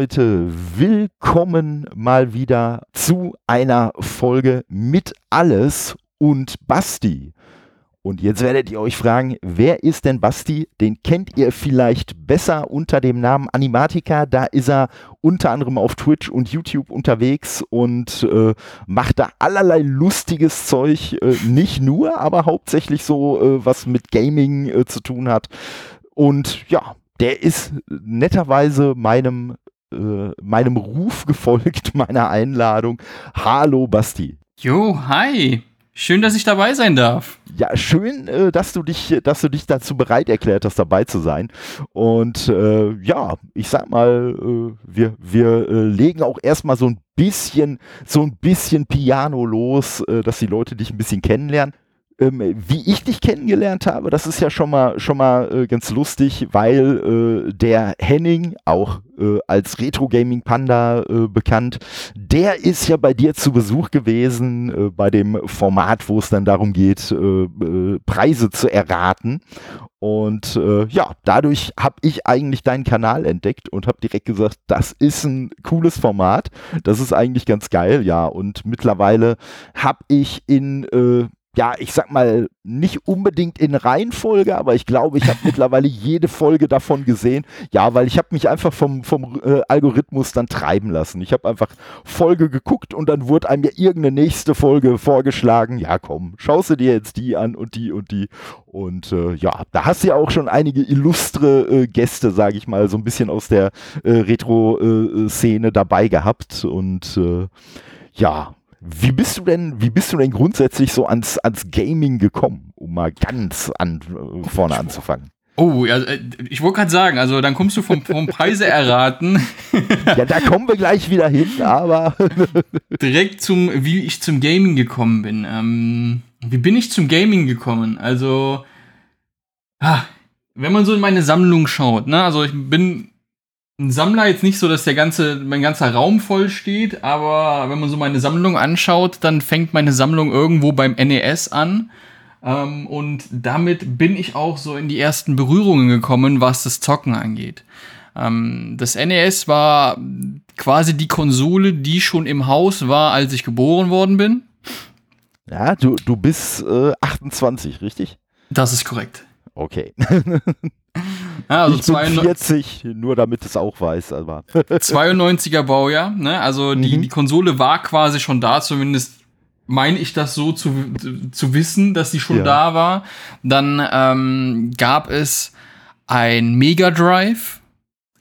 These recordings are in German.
Leute, willkommen mal wieder zu einer Folge mit alles und Basti. Und jetzt werdet ihr euch fragen, wer ist denn Basti? Den kennt ihr vielleicht besser unter dem Namen Animatica. Da ist er unter anderem auf Twitch und YouTube unterwegs und äh, macht da allerlei lustiges Zeug. Äh, nicht nur, aber hauptsächlich so, äh, was mit Gaming äh, zu tun hat. Und ja, der ist netterweise meinem, äh, meinem Ruf gefolgt, meiner Einladung. Hallo Basti. Jo, hi. Schön, dass ich dabei sein darf. Ja, schön, äh, dass du dich, dass du dich dazu bereit erklärt hast, dabei zu sein. Und äh, ja, ich sag mal, äh, wir, wir äh, legen auch erstmal so ein bisschen, so ein bisschen Piano los, äh, dass die Leute dich ein bisschen kennenlernen ähm, wie ich dich kennengelernt habe, das ist ja schon mal, schon mal äh, ganz lustig, weil äh, der Henning, auch äh, als Retro Gaming Panda äh, bekannt, der ist ja bei dir zu Besuch gewesen äh, bei dem Format, wo es dann darum geht, äh, Preise zu erraten. Und ja, dadurch habe ich eigentlich deinen Kanal entdeckt und habe direkt gesagt, das ist ein cooles Format, das ist eigentlich ganz geil, ja. Und mittlerweile habe ich in ja, ich sag mal, nicht unbedingt in Reihenfolge, aber ich glaube, ich habe mittlerweile jede Folge davon gesehen. Ja, weil ich habe mich einfach vom, vom äh, Algorithmus dann treiben lassen. Ich habe einfach Folge geguckt und dann wurde einem ja irgendeine nächste Folge vorgeschlagen. Ja, komm, schaust du dir jetzt die an und die und die. Und äh, ja, da hast du ja auch schon einige illustre äh, Gäste, sage ich mal, so ein bisschen aus der äh, Retro-Szene äh, dabei gehabt. Und äh, ja, wie bist du denn, wie bist du denn grundsätzlich so ans, ans Gaming gekommen, um mal ganz an, vorne anzufangen? Oh, ja, äh, ich wollte gerade sagen, also dann kommst du vom, vom Preise erraten. ja, da kommen wir gleich wieder hin, aber. Direkt zum, wie ich zum Gaming gekommen bin. Ähm, wie bin ich zum Gaming gekommen? Also, ah, wenn man so in meine Sammlung schaut, ne, also ich bin ein Sammler jetzt nicht so, dass der ganze, mein ganzer Raum voll steht, aber wenn man so meine Sammlung anschaut, dann fängt meine Sammlung irgendwo beim NES an. Ähm, und damit bin ich auch so in die ersten Berührungen gekommen, was das Zocken angeht. Ähm, das NES war quasi die Konsole, die schon im Haus war, als ich geboren worden bin. Ja, du, du bist äh, 28, richtig? Das ist korrekt. Okay. Ja, also ich bin 40, nur damit es auch weiß. Aber 92er Baujahr, ne? Also die, mhm. die Konsole war quasi schon da, zumindest meine ich das so zu, zu wissen, dass sie schon ja. da war. Dann ähm, gab es ein Mega Drive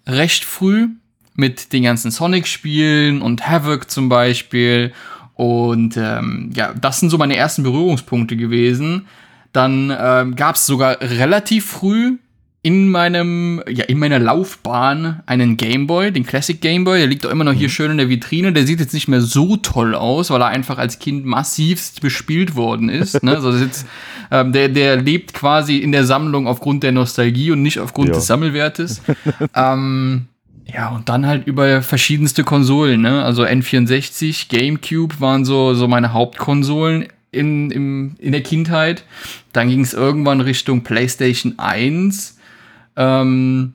recht früh mit den ganzen Sonic-Spielen und Havoc zum Beispiel. Und ähm, ja, das sind so meine ersten Berührungspunkte gewesen. Dann ähm, gab es sogar relativ früh in meinem, ja, in meiner Laufbahn einen Gameboy, den Classic Gameboy. Der liegt auch immer noch hier mhm. schön in der Vitrine. Der sieht jetzt nicht mehr so toll aus, weil er einfach als Kind massivst bespielt worden ist. ne? also jetzt, ähm, der, der lebt quasi in der Sammlung aufgrund der Nostalgie und nicht aufgrund ja. des Sammelwertes. ähm, ja, und dann halt über verschiedenste Konsolen, ne? Also N64, GameCube waren so, so meine Hauptkonsolen in, im, in der Kindheit. Dann ging es irgendwann Richtung PlayStation 1 ähm,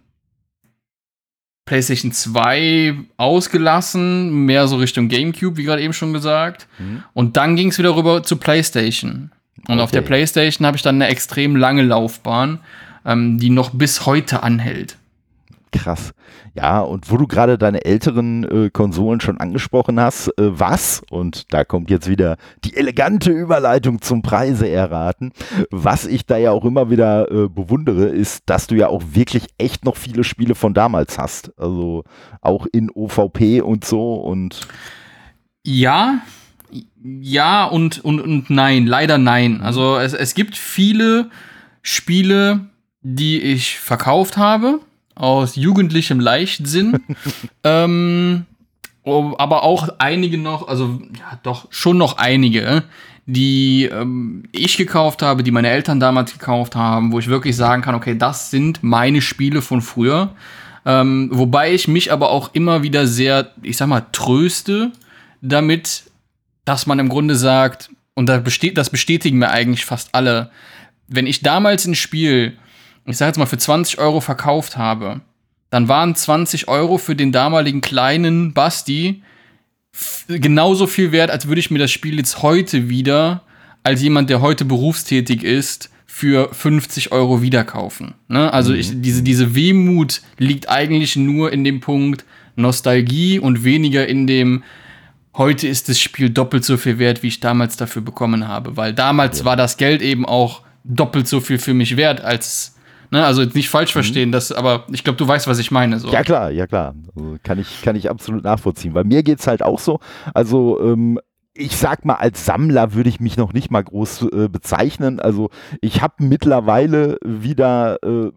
PlayStation 2 ausgelassen, mehr so Richtung GameCube, wie gerade eben schon gesagt. Mhm. Und dann ging es wieder rüber zu PlayStation. Und okay. auf der PlayStation habe ich dann eine extrem lange Laufbahn, ähm, die noch bis heute anhält. Krass. Ja, und wo du gerade deine älteren äh, Konsolen schon angesprochen hast, äh, was, und da kommt jetzt wieder die elegante Überleitung zum Preise erraten, was ich da ja auch immer wieder äh, bewundere, ist, dass du ja auch wirklich echt noch viele Spiele von damals hast. Also auch in OVP und so und. Ja, ja und, und, und nein, leider nein. Also es, es gibt viele Spiele, die ich verkauft habe aus jugendlichem Leichtsinn. ähm, aber auch einige noch, also ja, doch schon noch einige, die ähm, ich gekauft habe, die meine Eltern damals gekauft haben, wo ich wirklich sagen kann, okay, das sind meine Spiele von früher. Ähm, wobei ich mich aber auch immer wieder sehr, ich sag mal, tröste damit, dass man im Grunde sagt, und das, besteht, das bestätigen mir eigentlich fast alle, wenn ich damals ein Spiel ich sag jetzt mal, für 20 Euro verkauft habe, dann waren 20 Euro für den damaligen kleinen Basti genauso viel wert, als würde ich mir das Spiel jetzt heute wieder, als jemand, der heute berufstätig ist, für 50 Euro wieder kaufen. Ne? Also mhm. ich, diese, diese Wehmut liegt eigentlich nur in dem Punkt Nostalgie und weniger in dem, heute ist das Spiel doppelt so viel wert, wie ich damals dafür bekommen habe. Weil damals ja. war das Geld eben auch doppelt so viel für mich wert als Ne, also nicht falsch mhm. verstehen, das, aber ich glaube, du weißt, was ich meine. So. Ja klar, ja klar. Also kann, ich, kann ich absolut nachvollziehen. Weil mir geht es halt auch so. Also ähm, ich sag mal, als Sammler würde ich mich noch nicht mal groß äh, bezeichnen. Also ich habe mittlerweile wieder äh,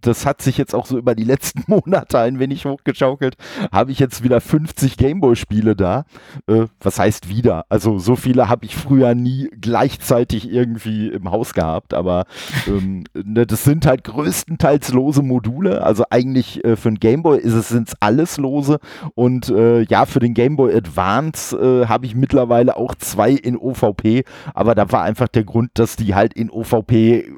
das hat sich jetzt auch so über die letzten Monate ein wenig hochgeschaukelt, habe ich jetzt wieder 50 Gameboy-Spiele da. Äh, was heißt wieder? Also so viele habe ich früher nie gleichzeitig irgendwie im Haus gehabt, aber ähm, ne, das sind halt größtenteils lose Module. Also eigentlich äh, für den Gameboy ist es sind alles lose und äh, ja, für den Gameboy Advance äh, habe ich mittlerweile auch zwei in OVP, aber da war einfach der Grund, dass die halt in OVP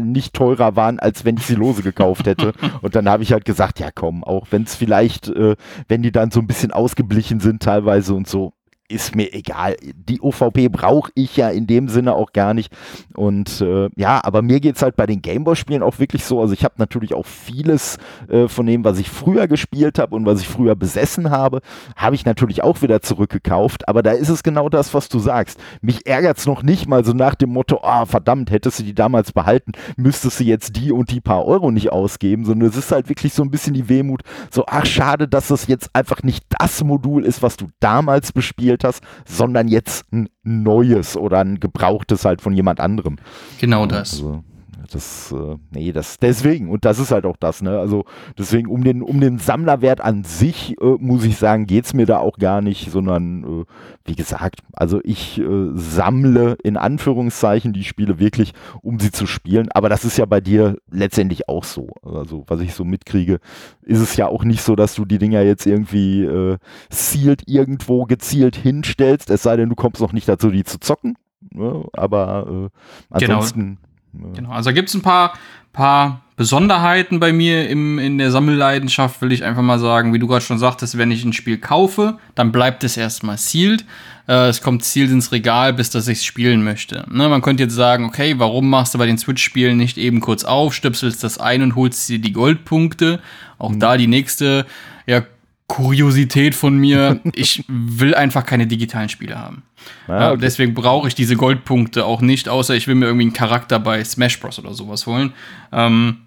nicht teurer waren, als wenn ich sie Lose gekauft hätte. und dann habe ich halt gesagt, ja komm, auch wenn es vielleicht, äh, wenn die dann so ein bisschen ausgeblichen sind teilweise und so, ist mir egal. Die OVP brauche ich ja in dem Sinne auch gar nicht. Und äh, ja, aber mir geht es halt bei den Gameboy-Spielen auch wirklich so. Also ich habe natürlich auch vieles äh, von dem, was ich früher gespielt habe und was ich früher besessen habe, habe ich natürlich auch wieder zurückgekauft. Aber da ist es genau das, was du sagst. Mich ärgert es noch nicht mal so nach dem Motto, ah, oh, verdammt, hättest du die damals behalten, müsstest du jetzt die und die paar Euro nicht ausgeben, sondern es ist halt wirklich so ein bisschen die Wehmut, so, ach, schade, dass das jetzt einfach nicht das Modul ist, was du damals bespielt bestellt hast, sondern jetzt ein neues oder ein gebrauchtes halt von jemand anderem. Genau das. Also, das, äh, nee, das, deswegen, und das ist halt auch das, ne, also deswegen um den, um den Sammlerwert an sich, äh, muss ich sagen, geht es mir da auch gar nicht, sondern, äh, wie gesagt, also ich äh, sammle in Anführungszeichen die Spiele wirklich, um sie zu spielen, aber das ist ja bei dir letztendlich auch so, also was ich so mitkriege, ist es ja auch nicht so, dass du die Dinger jetzt irgendwie äh, sealed irgendwo gezielt hinstellst, es sei denn, du kommst noch nicht dazu, die zu zocken, ne? aber äh, genau. ansonsten genau Genau, also gibt es ein paar, paar Besonderheiten bei mir im, in der Sammelleidenschaft, will ich einfach mal sagen. Wie du gerade schon sagtest, wenn ich ein Spiel kaufe, dann bleibt es erstmal sealed. Äh, es kommt sealed ins Regal, bis dass ich es spielen möchte. Ne, man könnte jetzt sagen, okay, warum machst du bei den Switch-Spielen nicht eben kurz auf, stöpselst das ein und holst dir die Goldpunkte? Auch mhm. da die nächste, Kuriosität von mir. ich will einfach keine digitalen Spiele haben. Ah, okay. deswegen brauche ich diese Goldpunkte auch nicht, außer ich will mir irgendwie einen Charakter bei Smash Bros. oder sowas holen. Ähm,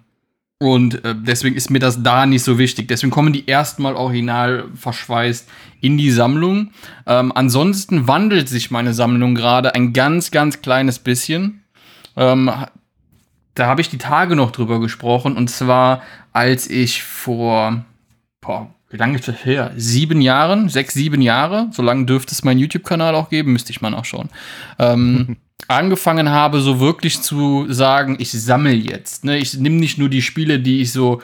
und äh, deswegen ist mir das da nicht so wichtig. Deswegen kommen die erstmal original verschweißt in die Sammlung. Ähm, ansonsten wandelt sich meine Sammlung gerade ein ganz, ganz kleines bisschen. Ähm, da habe ich die Tage noch drüber gesprochen. Und zwar, als ich vor boah, wie lange ist das her? Sieben Jahren, sechs, sieben Jahre. So lange dürfte es meinen YouTube-Kanal auch geben, müsste ich mal nachschauen. Ähm, angefangen habe, so wirklich zu sagen, ich sammle jetzt. Ne? Ich nehme nicht nur die Spiele, die ich so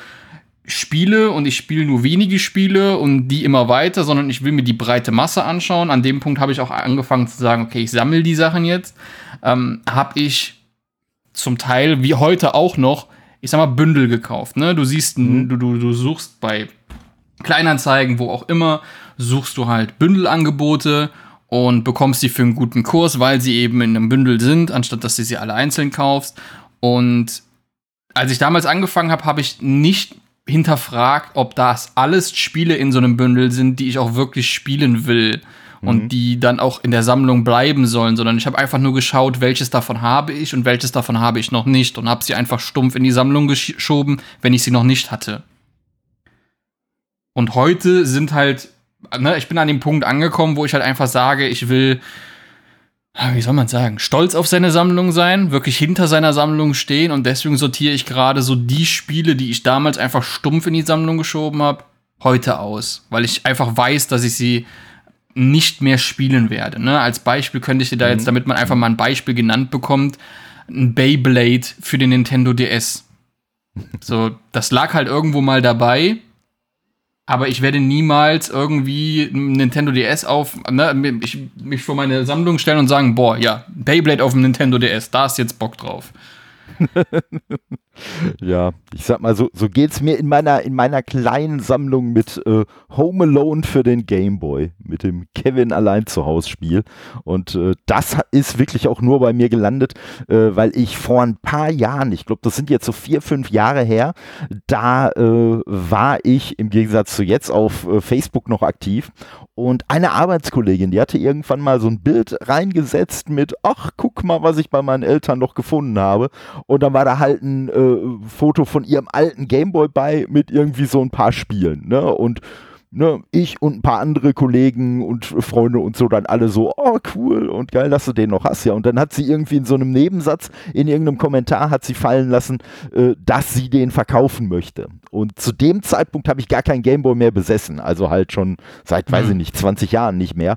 spiele und ich spiele nur wenige Spiele und die immer weiter, sondern ich will mir die breite Masse anschauen. An dem Punkt habe ich auch angefangen zu sagen, okay, ich sammle die Sachen jetzt. Ähm, habe ich zum Teil, wie heute auch noch, ich sag mal, Bündel gekauft. Ne? Du siehst, mhm. du, du, du suchst bei Kleinanzeigen, wo auch immer, suchst du halt Bündelangebote und bekommst sie für einen guten Kurs, weil sie eben in einem Bündel sind, anstatt dass du sie alle einzeln kaufst. Und als ich damals angefangen habe, habe ich nicht hinterfragt, ob das alles Spiele in so einem Bündel sind, die ich auch wirklich spielen will und mhm. die dann auch in der Sammlung bleiben sollen, sondern ich habe einfach nur geschaut, welches davon habe ich und welches davon habe ich noch nicht und habe sie einfach stumpf in die Sammlung geschoben, wenn ich sie noch nicht hatte. Und heute sind halt, ne, ich bin an dem Punkt angekommen, wo ich halt einfach sage, ich will, wie soll man sagen, stolz auf seine Sammlung sein, wirklich hinter seiner Sammlung stehen und deswegen sortiere ich gerade so die Spiele, die ich damals einfach stumpf in die Sammlung geschoben habe, heute aus, weil ich einfach weiß, dass ich sie nicht mehr spielen werde. Ne? Als Beispiel könnte ich dir da jetzt, mhm. damit man einfach mal ein Beispiel genannt bekommt, ein Beyblade für den Nintendo DS. So, das lag halt irgendwo mal dabei aber ich werde niemals irgendwie Nintendo DS auf, ne, ich, mich vor meine Sammlung stellen und sagen, boah, ja, Beyblade auf dem Nintendo DS, da ist jetzt Bock drauf. Ja, ich sag mal, so, so geht es mir in meiner, in meiner kleinen Sammlung mit äh, Home Alone für den Game Boy, mit dem Kevin allein zu Hause Spiel. Und äh, das ist wirklich auch nur bei mir gelandet, äh, weil ich vor ein paar Jahren, ich glaube, das sind jetzt so vier, fünf Jahre her, da äh, war ich im Gegensatz zu jetzt auf äh, Facebook noch aktiv und eine Arbeitskollegin, die hatte irgendwann mal so ein Bild reingesetzt mit, ach, guck mal, was ich bei meinen Eltern noch gefunden habe. Und dann war da halt ein äh, Foto von ihrem alten Gameboy bei mit irgendwie so ein paar Spielen. Ne? Und ne, ich und ein paar andere Kollegen und Freunde und so dann alle so, oh cool und geil, dass du den noch hast, ja. Und dann hat sie irgendwie in so einem Nebensatz, in irgendeinem Kommentar hat sie fallen lassen, äh, dass sie den verkaufen möchte. Und zu dem Zeitpunkt habe ich gar kein Gameboy mehr besessen, also halt schon seit, weiß ich mhm. nicht, 20 Jahren nicht mehr.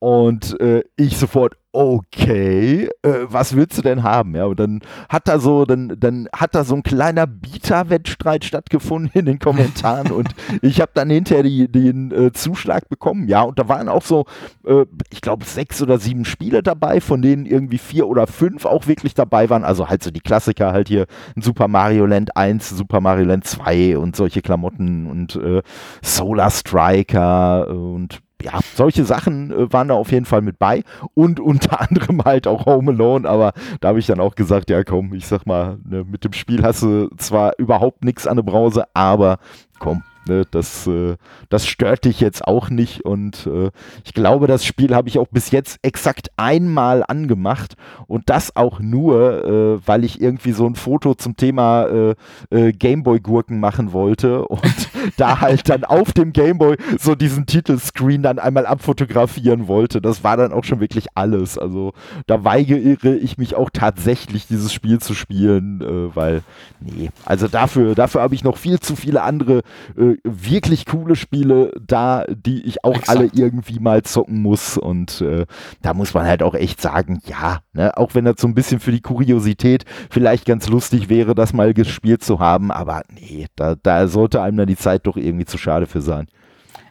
Und äh, ich sofort, okay, äh, was willst du denn haben? Ja, und dann hat da so, dann, dann hat da so ein kleiner Bieter-Wettstreit stattgefunden in den Kommentaren und ich habe dann hinterher die, den äh, Zuschlag bekommen. Ja, und da waren auch so, äh, ich glaube, sechs oder sieben Spiele dabei, von denen irgendwie vier oder fünf auch wirklich dabei waren. Also halt so die Klassiker, halt hier ein Super Mario Land 1, Super Mario Land 2 und solche Klamotten und äh, Solar Striker und ja, solche Sachen äh, waren da auf jeden Fall mit bei. Und unter anderem halt auch Home Alone, aber da habe ich dann auch gesagt, ja komm, ich sag mal, ne, mit dem Spiel hast du zwar überhaupt nichts an der Brause, aber komm, Ne, das, äh, das stört dich jetzt auch nicht und äh, ich glaube, das Spiel habe ich auch bis jetzt exakt einmal angemacht und das auch nur, äh, weil ich irgendwie so ein Foto zum Thema äh, äh, Gameboy-Gurken machen wollte und da halt dann auf dem Gameboy so diesen Titelscreen dann einmal abfotografieren wollte. Das war dann auch schon wirklich alles. Also da weigere ich mich auch tatsächlich, dieses Spiel zu spielen, äh, weil, nee, also dafür, dafür habe ich noch viel zu viele andere äh, wirklich coole Spiele da, die ich auch Exakt. alle irgendwie mal zocken muss. Und äh, da muss man halt auch echt sagen, ja, ne, auch wenn das so ein bisschen für die Kuriosität vielleicht ganz lustig wäre, das mal gespielt zu haben, aber nee, da, da sollte einem dann die Zeit doch irgendwie zu schade für sein.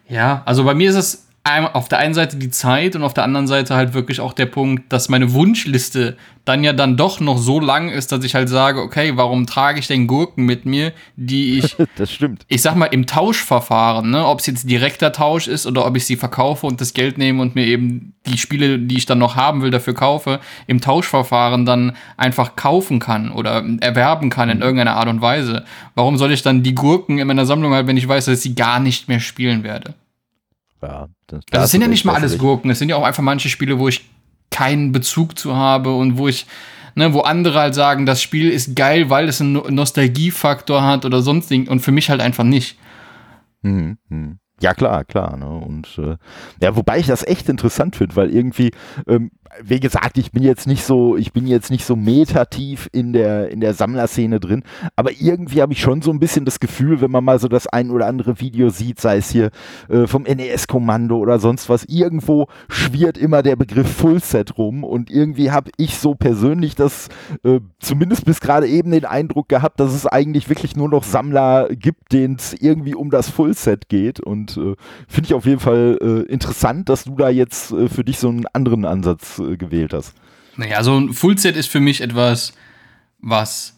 Ja, also bei mir ist es auf der einen Seite die Zeit und auf der anderen Seite halt wirklich auch der Punkt, dass meine Wunschliste dann ja dann doch noch so lang ist, dass ich halt sage, okay, warum trage ich denn Gurken mit mir, die ich, das stimmt. ich sag mal, im Tauschverfahren, ne, ob es jetzt direkter Tausch ist oder ob ich sie verkaufe und das Geld nehme und mir eben die Spiele, die ich dann noch haben will, dafür kaufe, im Tauschverfahren dann einfach kaufen kann oder erwerben kann in mhm. irgendeiner Art und Weise. Warum soll ich dann die Gurken in meiner Sammlung haben, wenn ich weiß, dass ich sie gar nicht mehr spielen werde? Ja, das, also es sind ja nicht mal alles Gurken, es sind ja auch einfach manche Spiele, wo ich keinen Bezug zu habe und wo ich, ne, wo andere halt sagen, das Spiel ist geil, weil es einen Nostalgiefaktor hat oder sonst und für mich halt einfach nicht. Mhm. mhm. Ja, klar, klar. Ne? Und äh, ja, wobei ich das echt interessant finde, weil irgendwie, ähm, wie gesagt, ich bin jetzt nicht so, ich bin jetzt nicht so metativ in der, in der Sammlerszene drin, aber irgendwie habe ich schon so ein bisschen das Gefühl, wenn man mal so das ein oder andere Video sieht, sei es hier äh, vom NES-Kommando oder sonst was, irgendwo schwirrt immer der Begriff Fullset rum und irgendwie habe ich so persönlich das, äh, zumindest bis gerade eben den Eindruck gehabt, dass es eigentlich wirklich nur noch Sammler gibt, denen es irgendwie um das Fullset geht und äh, finde ich auf jeden Fall äh, interessant, dass du da jetzt äh, für dich so einen anderen Ansatz äh, gewählt hast. Naja, so ein Fullset ist für mich etwas, was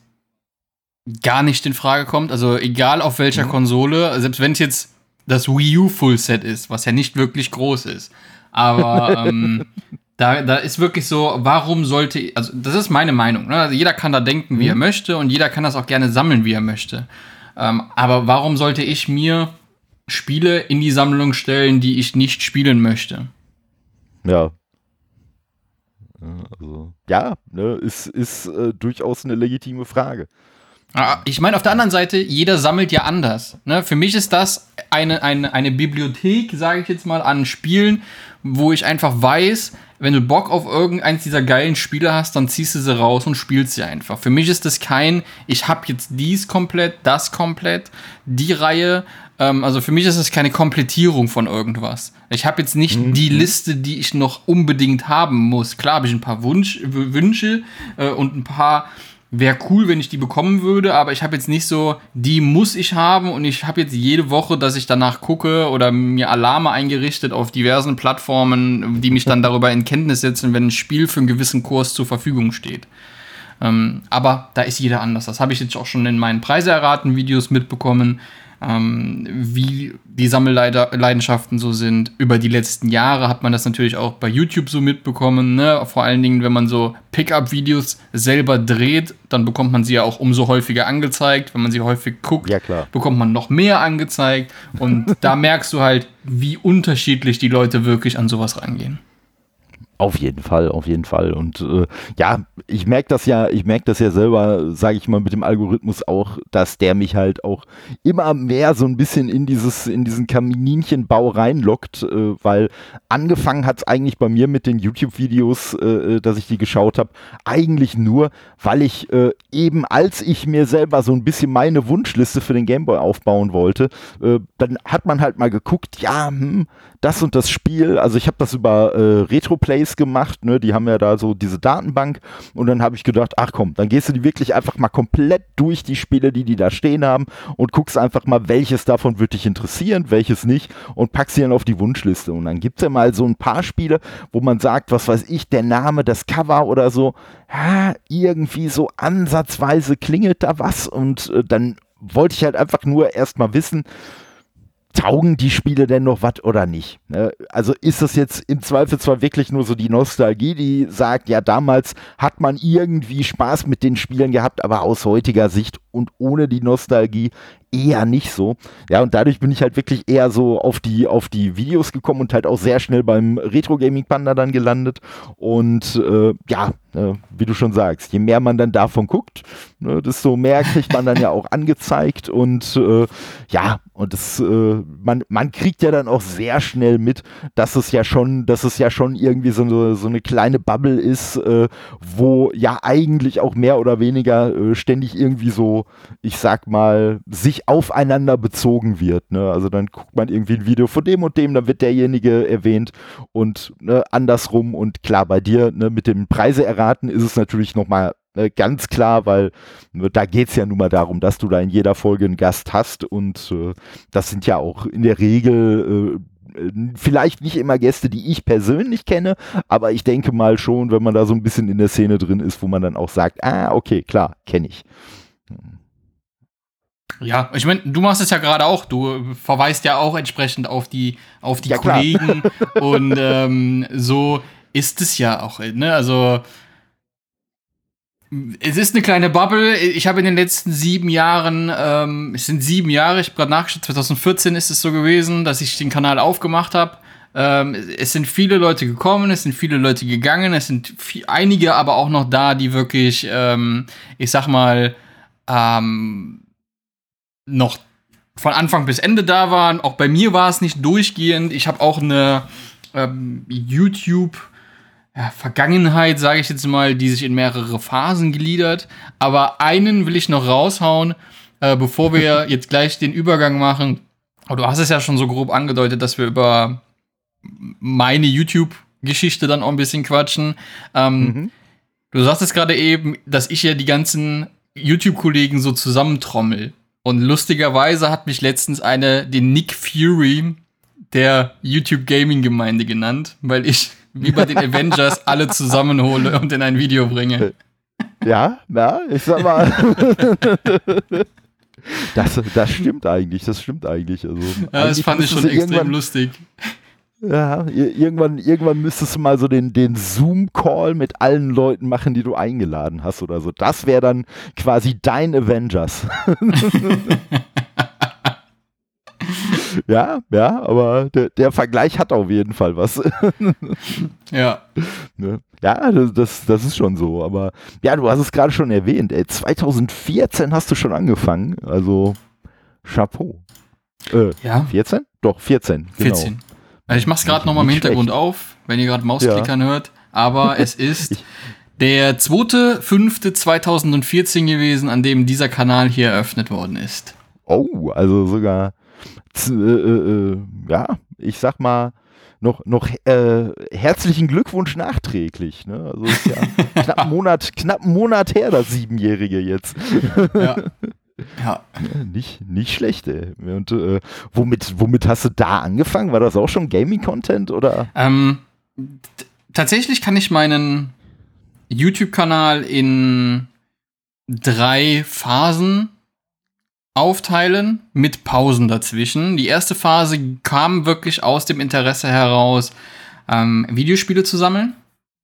gar nicht in Frage kommt. Also egal auf welcher mhm. Konsole, selbst wenn es jetzt das Wii U Fullset ist, was ja nicht wirklich groß ist. Aber ähm, da, da ist wirklich so, warum sollte, also das ist meine Meinung. Ne? Also jeder kann da denken, wie mhm. er möchte und jeder kann das auch gerne sammeln, wie er möchte. Ähm, aber warum sollte ich mir Spiele in die Sammlung stellen, die ich nicht spielen möchte? Ja, also, ja, ne, ist, ist äh, durchaus eine legitime Frage. Ah, ich meine, auf der anderen Seite, jeder sammelt ja anders. Ne? Für mich ist das eine, eine, eine Bibliothek, sage ich jetzt mal, an Spielen, wo ich einfach weiß, wenn du Bock auf irgendeins dieser geilen Spiele hast, dann ziehst du sie raus und spielst sie einfach. Für mich ist das kein, ich habe jetzt dies komplett, das komplett, die Reihe, ähm, also für mich ist es keine Komplettierung von irgendwas. Ich habe jetzt nicht mhm. die Liste, die ich noch unbedingt haben muss. Klar habe ich ein paar Wunsch, Wünsche äh, und ein paar wäre cool, wenn ich die bekommen würde, aber ich habe jetzt nicht so, die muss ich haben und ich habe jetzt jede Woche, dass ich danach gucke oder mir Alarme eingerichtet auf diversen Plattformen, die mich dann darüber in Kenntnis setzen, wenn ein Spiel für einen gewissen Kurs zur Verfügung steht. Ähm, aber da ist jeder anders. Das habe ich jetzt auch schon in meinen Preise erraten Videos mitbekommen ähm, wie die Sammelleidenschaften so sind. Über die letzten Jahre hat man das natürlich auch bei YouTube so mitbekommen. Ne? Vor allen Dingen, wenn man so Pickup-Videos selber dreht, dann bekommt man sie ja auch umso häufiger angezeigt. Wenn man sie häufig guckt, ja, bekommt man noch mehr angezeigt. Und da merkst du halt, wie unterschiedlich die Leute wirklich an sowas rangehen. Auf jeden Fall, auf jeden Fall. Und äh, ja, ich merke das ja, ich merke das ja selber, sage ich mal, mit dem Algorithmus auch, dass der mich halt auch immer mehr so ein bisschen in dieses, in diesen Kamininchenbau reinlockt, äh, weil angefangen hat es eigentlich bei mir mit den YouTube-Videos, äh, äh, dass ich die geschaut habe, eigentlich nur, weil ich äh, eben, als ich mir selber so ein bisschen meine Wunschliste für den Gameboy aufbauen wollte, äh, dann hat man halt mal geguckt, ja, hm, das und das Spiel, also ich habe das über äh, Retroplays gemacht, ne? die haben ja da so diese Datenbank und dann habe ich gedacht, ach komm, dann gehst du die wirklich einfach mal komplett durch die Spiele, die die da stehen haben und guckst einfach mal, welches davon würde dich interessieren, welches nicht und packst sie dann auf die Wunschliste und dann gibt es ja mal so ein paar Spiele, wo man sagt, was weiß ich, der Name, das Cover oder so, ja, irgendwie so ansatzweise klingelt da was und äh, dann wollte ich halt einfach nur erstmal wissen, taugen die Spiele denn noch was oder nicht? Ne? Also ist das jetzt im Zweifelsfall wirklich nur so die Nostalgie, die sagt, ja, damals hat man irgendwie Spaß mit den Spielen gehabt, aber aus heutiger Sicht und ohne die Nostalgie eher nicht so. Ja, und dadurch bin ich halt wirklich eher so auf die, auf die Videos gekommen und halt auch sehr schnell beim Retro Gaming Panda dann gelandet. Und äh, ja, äh, wie du schon sagst, je mehr man dann davon guckt, ne, desto mehr kriegt man dann ja auch angezeigt. Und äh, ja, und das, äh, man, man kriegt ja dann auch sehr schnell mit, dass es ja schon, dass es ja schon irgendwie so eine, so eine kleine Bubble ist, äh, wo ja eigentlich auch mehr oder weniger äh, ständig irgendwie so, ich sag mal, sich aufeinander bezogen wird. Ne? Also dann guckt man irgendwie ein Video von dem und dem, dann wird derjenige erwähnt und ne, andersrum. Und klar, bei dir ne, mit dem Preise erraten ist es natürlich nochmal ne, ganz klar, weil ne, da geht es ja nun mal darum, dass du da in jeder Folge einen Gast hast und äh, das sind ja auch in der Regel äh, vielleicht nicht immer Gäste, die ich persönlich kenne, aber ich denke mal schon, wenn man da so ein bisschen in der Szene drin ist, wo man dann auch sagt, ah, okay, klar, kenne ich. Ja, ich meine, du machst es ja gerade auch. Du verweist ja auch entsprechend auf die, auf die ja, Kollegen. und ähm, so ist es ja auch. Ne? Also, es ist eine kleine Bubble. Ich habe in den letzten sieben Jahren, ähm, es sind sieben Jahre, ich habe gerade nachgeschaut, 2014 ist es so gewesen, dass ich den Kanal aufgemacht habe. Ähm, es sind viele Leute gekommen, es sind viele Leute gegangen, es sind viel, einige aber auch noch da, die wirklich, ähm, ich sag mal, ähm, noch von Anfang bis Ende da waren. Auch bei mir war es nicht durchgehend. Ich habe auch eine ähm, YouTube ja, Vergangenheit, sage ich jetzt mal, die sich in mehrere Phasen gliedert. Aber einen will ich noch raushauen, äh, bevor wir jetzt gleich den Übergang machen. Aber du hast es ja schon so grob angedeutet, dass wir über meine YouTube-Geschichte dann auch ein bisschen quatschen. Ähm, mhm. Du sagtest gerade eben, dass ich ja die ganzen YouTube-Kollegen so zusammentrommel. Und lustigerweise hat mich letztens eine den Nick Fury der YouTube Gaming Gemeinde genannt, weil ich wie bei den Avengers alle zusammenhole und in ein Video bringe. Ja, ja, ich sag mal. Das, das stimmt eigentlich, das stimmt eigentlich. Also, ja, das fand ich schon extrem lustig. Ja, irgendwann, irgendwann müsstest du mal so den, den Zoom-Call mit allen Leuten machen, die du eingeladen hast oder so. Das wäre dann quasi dein Avengers. ja, ja, aber der, der, Vergleich hat auf jeden Fall was. ja. Ne? Ja, das, das ist schon so. Aber ja, du hast es gerade schon erwähnt. Ey, 2014 hast du schon angefangen. Also Chapeau. Äh, ja. 14? Doch, 14. Genau. 14. Also ich mache es gerade nochmal im Hintergrund schlecht. auf, wenn ihr gerade Mausklickern ja. hört. Aber es ist der 2.5.2014 gewesen, an dem dieser Kanal hier eröffnet worden ist. Oh, also sogar, äh, äh, äh, ja, ich sag mal, noch, noch äh, herzlichen Glückwunsch nachträglich. Ne? Also ist ja knapp einen Monat, knapp einen Monat her, das Siebenjährige jetzt. ja. Ja. Nicht, nicht schlecht, ey. Und äh, womit, womit hast du da angefangen? War das auch schon Gaming-Content oder? Ähm, tatsächlich kann ich meinen YouTube-Kanal in drei Phasen aufteilen mit Pausen dazwischen. Die erste Phase kam wirklich aus dem Interesse heraus, ähm, Videospiele zu sammeln.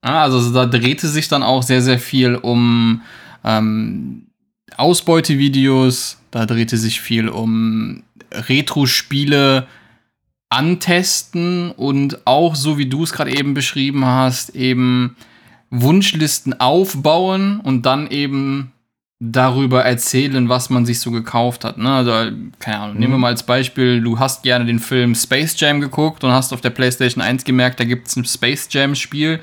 Ja, also da drehte sich dann auch sehr, sehr viel um ähm, Ausbeutevideos, da drehte sich viel um Retro-Spiele antesten und auch, so wie du es gerade eben beschrieben hast, eben Wunschlisten aufbauen und dann eben darüber erzählen, was man sich so gekauft hat. Ne? Also, keine Ahnung, mhm. nehmen wir mhm. mal als Beispiel, du hast gerne den Film Space Jam geguckt und hast auf der PlayStation 1 gemerkt, da gibt es ein Space Jam-Spiel.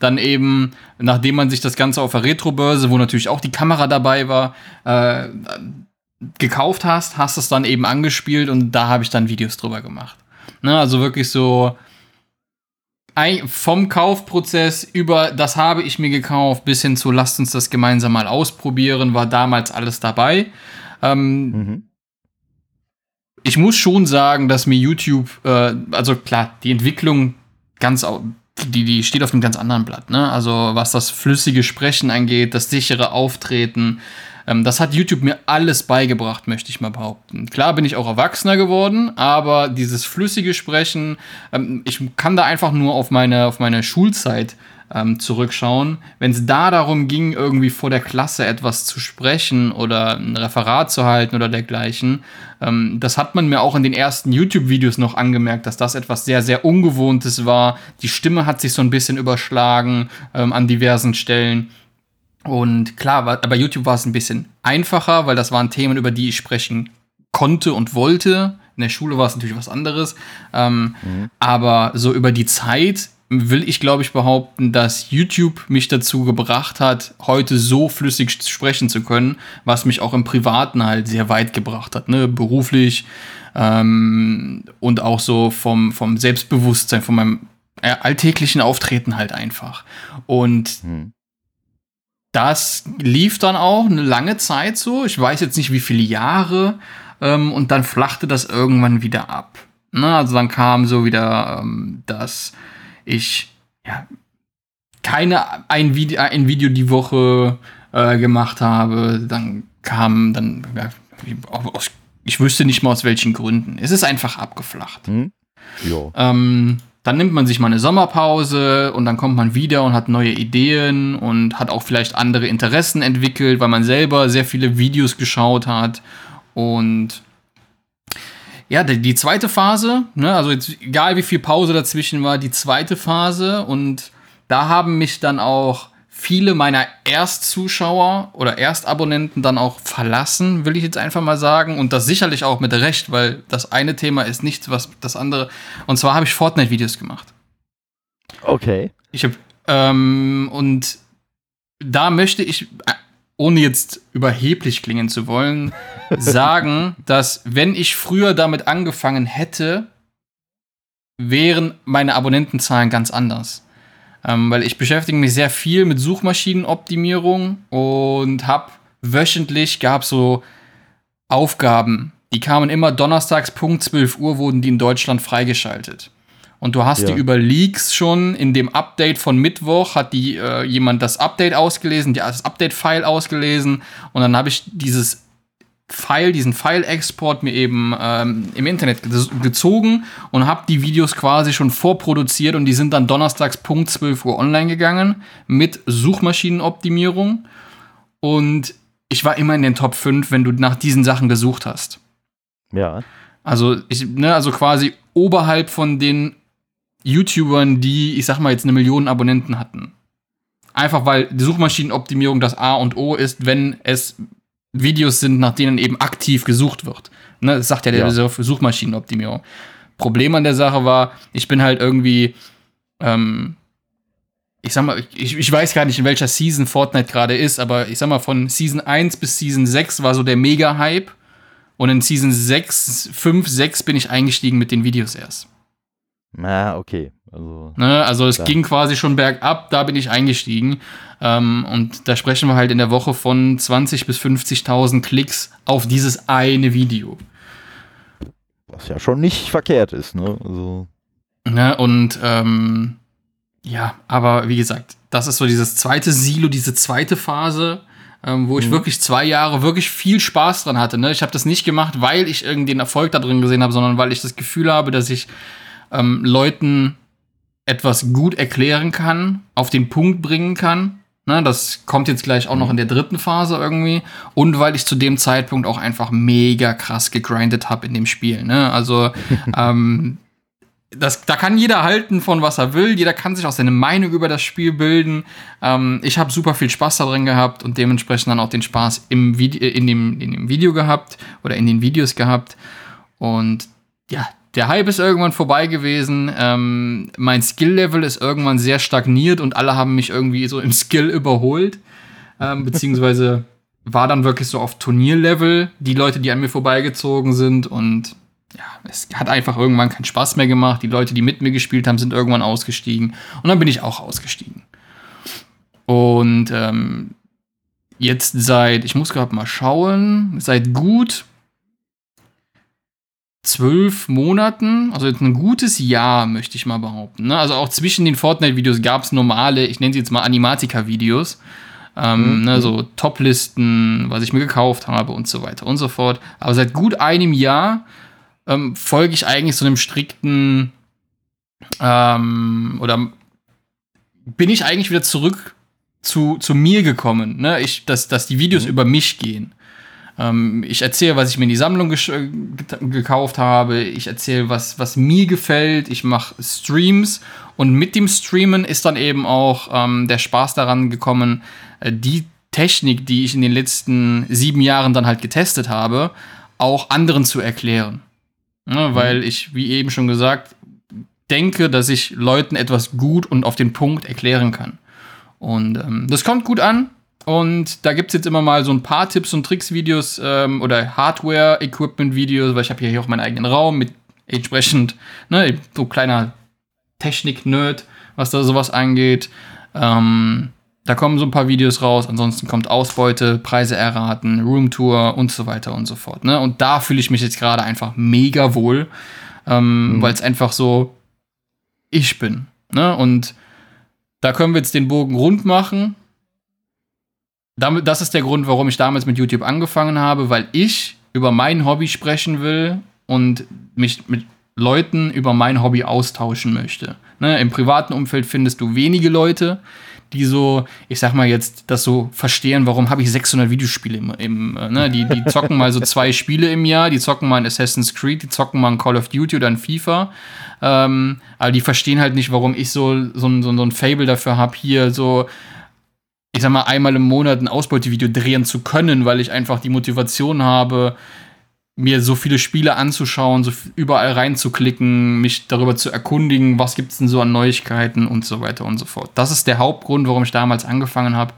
Dann eben, nachdem man sich das Ganze auf der Retro-Börse, wo natürlich auch die Kamera dabei war, äh, gekauft hast, hast es dann eben angespielt und da habe ich dann Videos drüber gemacht. Ne? Also wirklich so vom Kaufprozess über das habe ich mir gekauft bis hin zu lasst uns das gemeinsam mal ausprobieren, war damals alles dabei. Ähm, mhm. Ich muss schon sagen, dass mir YouTube, äh, also klar, die Entwicklung ganz, die, die steht auf einem ganz anderen Blatt. Ne? Also was das flüssige Sprechen angeht, das sichere Auftreten, ähm, das hat YouTube mir alles beigebracht, möchte ich mal behaupten. Klar bin ich auch erwachsener geworden, aber dieses flüssige Sprechen, ähm, ich kann da einfach nur auf meine, auf meine Schulzeit ähm, zurückschauen. Wenn es da darum ging, irgendwie vor der Klasse etwas zu sprechen oder ein Referat zu halten oder dergleichen, ähm, das hat man mir auch in den ersten YouTube-Videos noch angemerkt, dass das etwas sehr, sehr Ungewohntes war. Die Stimme hat sich so ein bisschen überschlagen ähm, an diversen Stellen. Und klar, bei YouTube war es ein bisschen einfacher, weil das waren Themen, über die ich sprechen konnte und wollte. In der Schule war es natürlich was anderes. Ähm, mhm. Aber so über die Zeit will ich, glaube ich, behaupten, dass YouTube mich dazu gebracht hat, heute so flüssig sprechen zu können, was mich auch im Privaten halt sehr weit gebracht hat, ne? beruflich ähm, und auch so vom, vom Selbstbewusstsein, von meinem äh, alltäglichen Auftreten halt einfach. Und mhm das lief dann auch eine lange Zeit so. Ich weiß jetzt nicht, wie viele Jahre. Ähm, und dann flachte das irgendwann wieder ab. Ne? Also dann kam so wieder, ähm, dass ich ja, keine ein Video, ein Video die Woche äh, gemacht habe. Dann kam dann, ja, aus, ich wüsste nicht mal aus welchen Gründen. Es ist einfach abgeflacht. Hm? Ähm, dann nimmt man sich mal eine Sommerpause und dann kommt man wieder und hat neue Ideen und hat auch vielleicht andere Interessen entwickelt, weil man selber sehr viele Videos geschaut hat. Und ja, die, zweite Phase, ne, also jetzt, egal wie viel Pause dazwischen war, die zweite Phase und da haben mich dann auch viele meiner Erstzuschauer oder Erstabonnenten dann auch verlassen, will ich jetzt einfach mal sagen. Und das sicherlich auch mit Recht, weil das eine Thema ist nichts, was das andere. Und zwar habe ich Fortnite-Videos gemacht. Okay. Ich habe, ähm, und da möchte ich, ohne jetzt überheblich klingen zu wollen, sagen, dass wenn ich früher damit angefangen hätte, wären meine Abonnentenzahlen ganz anders. Ähm, weil ich beschäftige mich sehr viel mit Suchmaschinenoptimierung und habe wöchentlich gab so Aufgaben, die kamen immer donnerstags Punkt 12 Uhr wurden die in Deutschland freigeschaltet. Und du hast ja. die über Leaks schon in dem Update von Mittwoch hat die äh, jemand das Update ausgelesen, das Update-File ausgelesen und dann habe ich dieses File, diesen File-Export mir eben ähm, im Internet gezogen und habe die Videos quasi schon vorproduziert und die sind dann donnerstags Punkt 12 Uhr online gegangen mit Suchmaschinenoptimierung und ich war immer in den Top 5, wenn du nach diesen Sachen gesucht hast. Ja. Also, ich, ne, also quasi oberhalb von den YouTubern, die, ich sag mal, jetzt eine Million Abonnenten hatten. Einfach weil die Suchmaschinenoptimierung das A und O ist, wenn es Videos sind, nach denen eben aktiv gesucht wird. Ne, das sagt ja der ja. Suchmaschinenoptimierung. Problem an der Sache war, ich bin halt irgendwie, ähm, ich sag mal, ich, ich weiß gar nicht, in welcher Season Fortnite gerade ist, aber ich sag mal, von Season 1 bis Season 6 war so der Mega-Hype. Und in Season 6, 5, 6 bin ich eingestiegen mit den Videos erst. Na, okay. Also, ne, also es ging quasi schon bergab, da bin ich eingestiegen. Ähm, und da sprechen wir halt in der Woche von 20.000 bis 50.000 Klicks auf dieses eine Video. Was ja schon nicht verkehrt ist, ne? Also. Ne, und ähm, ja, aber wie gesagt, das ist so dieses zweite Silo, diese zweite Phase, ähm, wo ich mhm. wirklich zwei Jahre wirklich viel Spaß dran hatte. Ne? Ich habe das nicht gemacht, weil ich irgendwie den Erfolg da drin gesehen habe, sondern weil ich das Gefühl habe, dass ich ähm, Leuten etwas gut erklären kann, auf den Punkt bringen kann. Ne, das kommt jetzt gleich auch noch in der dritten Phase irgendwie. Und weil ich zu dem Zeitpunkt auch einfach mega krass gegrindet habe in dem Spiel. Ne? Also ähm, das, da kann jeder halten von was er will, jeder kann sich auch seine Meinung über das Spiel bilden. Ähm, ich habe super viel Spaß darin gehabt und dementsprechend dann auch den Spaß im Vide in, dem, in dem Video gehabt oder in den Videos gehabt. Und ja, der Hype ist irgendwann vorbei gewesen. Ähm, mein Skill-Level ist irgendwann sehr stagniert und alle haben mich irgendwie so im Skill überholt. Ähm, beziehungsweise war dann wirklich so auf Turnierlevel die Leute, die an mir vorbeigezogen sind und ja, es hat einfach irgendwann keinen Spaß mehr gemacht. Die Leute, die mit mir gespielt haben, sind irgendwann ausgestiegen. Und dann bin ich auch ausgestiegen. Und ähm, jetzt seit, ich muss gerade mal schauen, seit gut zwölf Monaten, also jetzt ein gutes Jahr, möchte ich mal behaupten. Ne? Also auch zwischen den Fortnite-Videos gab es normale, ich nenne sie jetzt mal Animatika-Videos. Ähm, mhm. ne, so Top-Listen, was ich mir gekauft habe und so weiter und so fort. Aber seit gut einem Jahr ähm, folge ich eigentlich so einem strikten ähm, oder bin ich eigentlich wieder zurück zu, zu mir gekommen, ne? ich, dass, dass die Videos mhm. über mich gehen. Ähm, ich erzähle, was ich mir in die Sammlung äh, gekauft habe. Ich erzähle, was, was mir gefällt. Ich mache Streams. Und mit dem Streamen ist dann eben auch ähm, der Spaß daran gekommen, äh, die Technik, die ich in den letzten sieben Jahren dann halt getestet habe, auch anderen zu erklären. Ne, weil ich, wie eben schon gesagt, denke, dass ich Leuten etwas gut und auf den Punkt erklären kann. Und ähm, das kommt gut an. Und da gibt es jetzt immer mal so ein paar Tipps und Tricks-Videos ähm, oder Hardware-Equipment-Videos, weil ich habe hier auch meinen eigenen Raum mit entsprechend, ne, so kleiner Technik-Nerd, was da sowas angeht. Ähm, da kommen so ein paar Videos raus, ansonsten kommt Ausbeute, Preise erraten, Roomtour und so weiter und so fort. Ne? Und da fühle ich mich jetzt gerade einfach mega wohl, ähm, mhm. weil es einfach so ich bin. Ne? Und da können wir jetzt den Bogen rund machen. Damit, das ist der Grund, warum ich damals mit YouTube angefangen habe, weil ich über mein Hobby sprechen will und mich mit Leuten über mein Hobby austauschen möchte. Ne? Im privaten Umfeld findest du wenige Leute, die so, ich sag mal jetzt, das so verstehen, warum habe ich 600 Videospiele im, im äh, ne? die, die zocken mal so zwei Spiele im Jahr, die zocken mal ein Assassin's Creed, die zocken mal ein Call of Duty oder ein FIFA, ähm, aber die verstehen halt nicht, warum ich so, so, so, so ein Fable dafür habe, hier so ich sag mal, einmal im Monat ein Ausbeutevideo drehen zu können, weil ich einfach die Motivation habe, mir so viele Spiele anzuschauen, so überall reinzuklicken, mich darüber zu erkundigen, was gibt es denn so an Neuigkeiten und so weiter und so fort. Das ist der Hauptgrund, warum ich damals angefangen habe.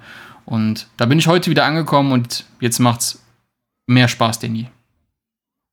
Und da bin ich heute wieder angekommen und jetzt macht's mehr Spaß denn je.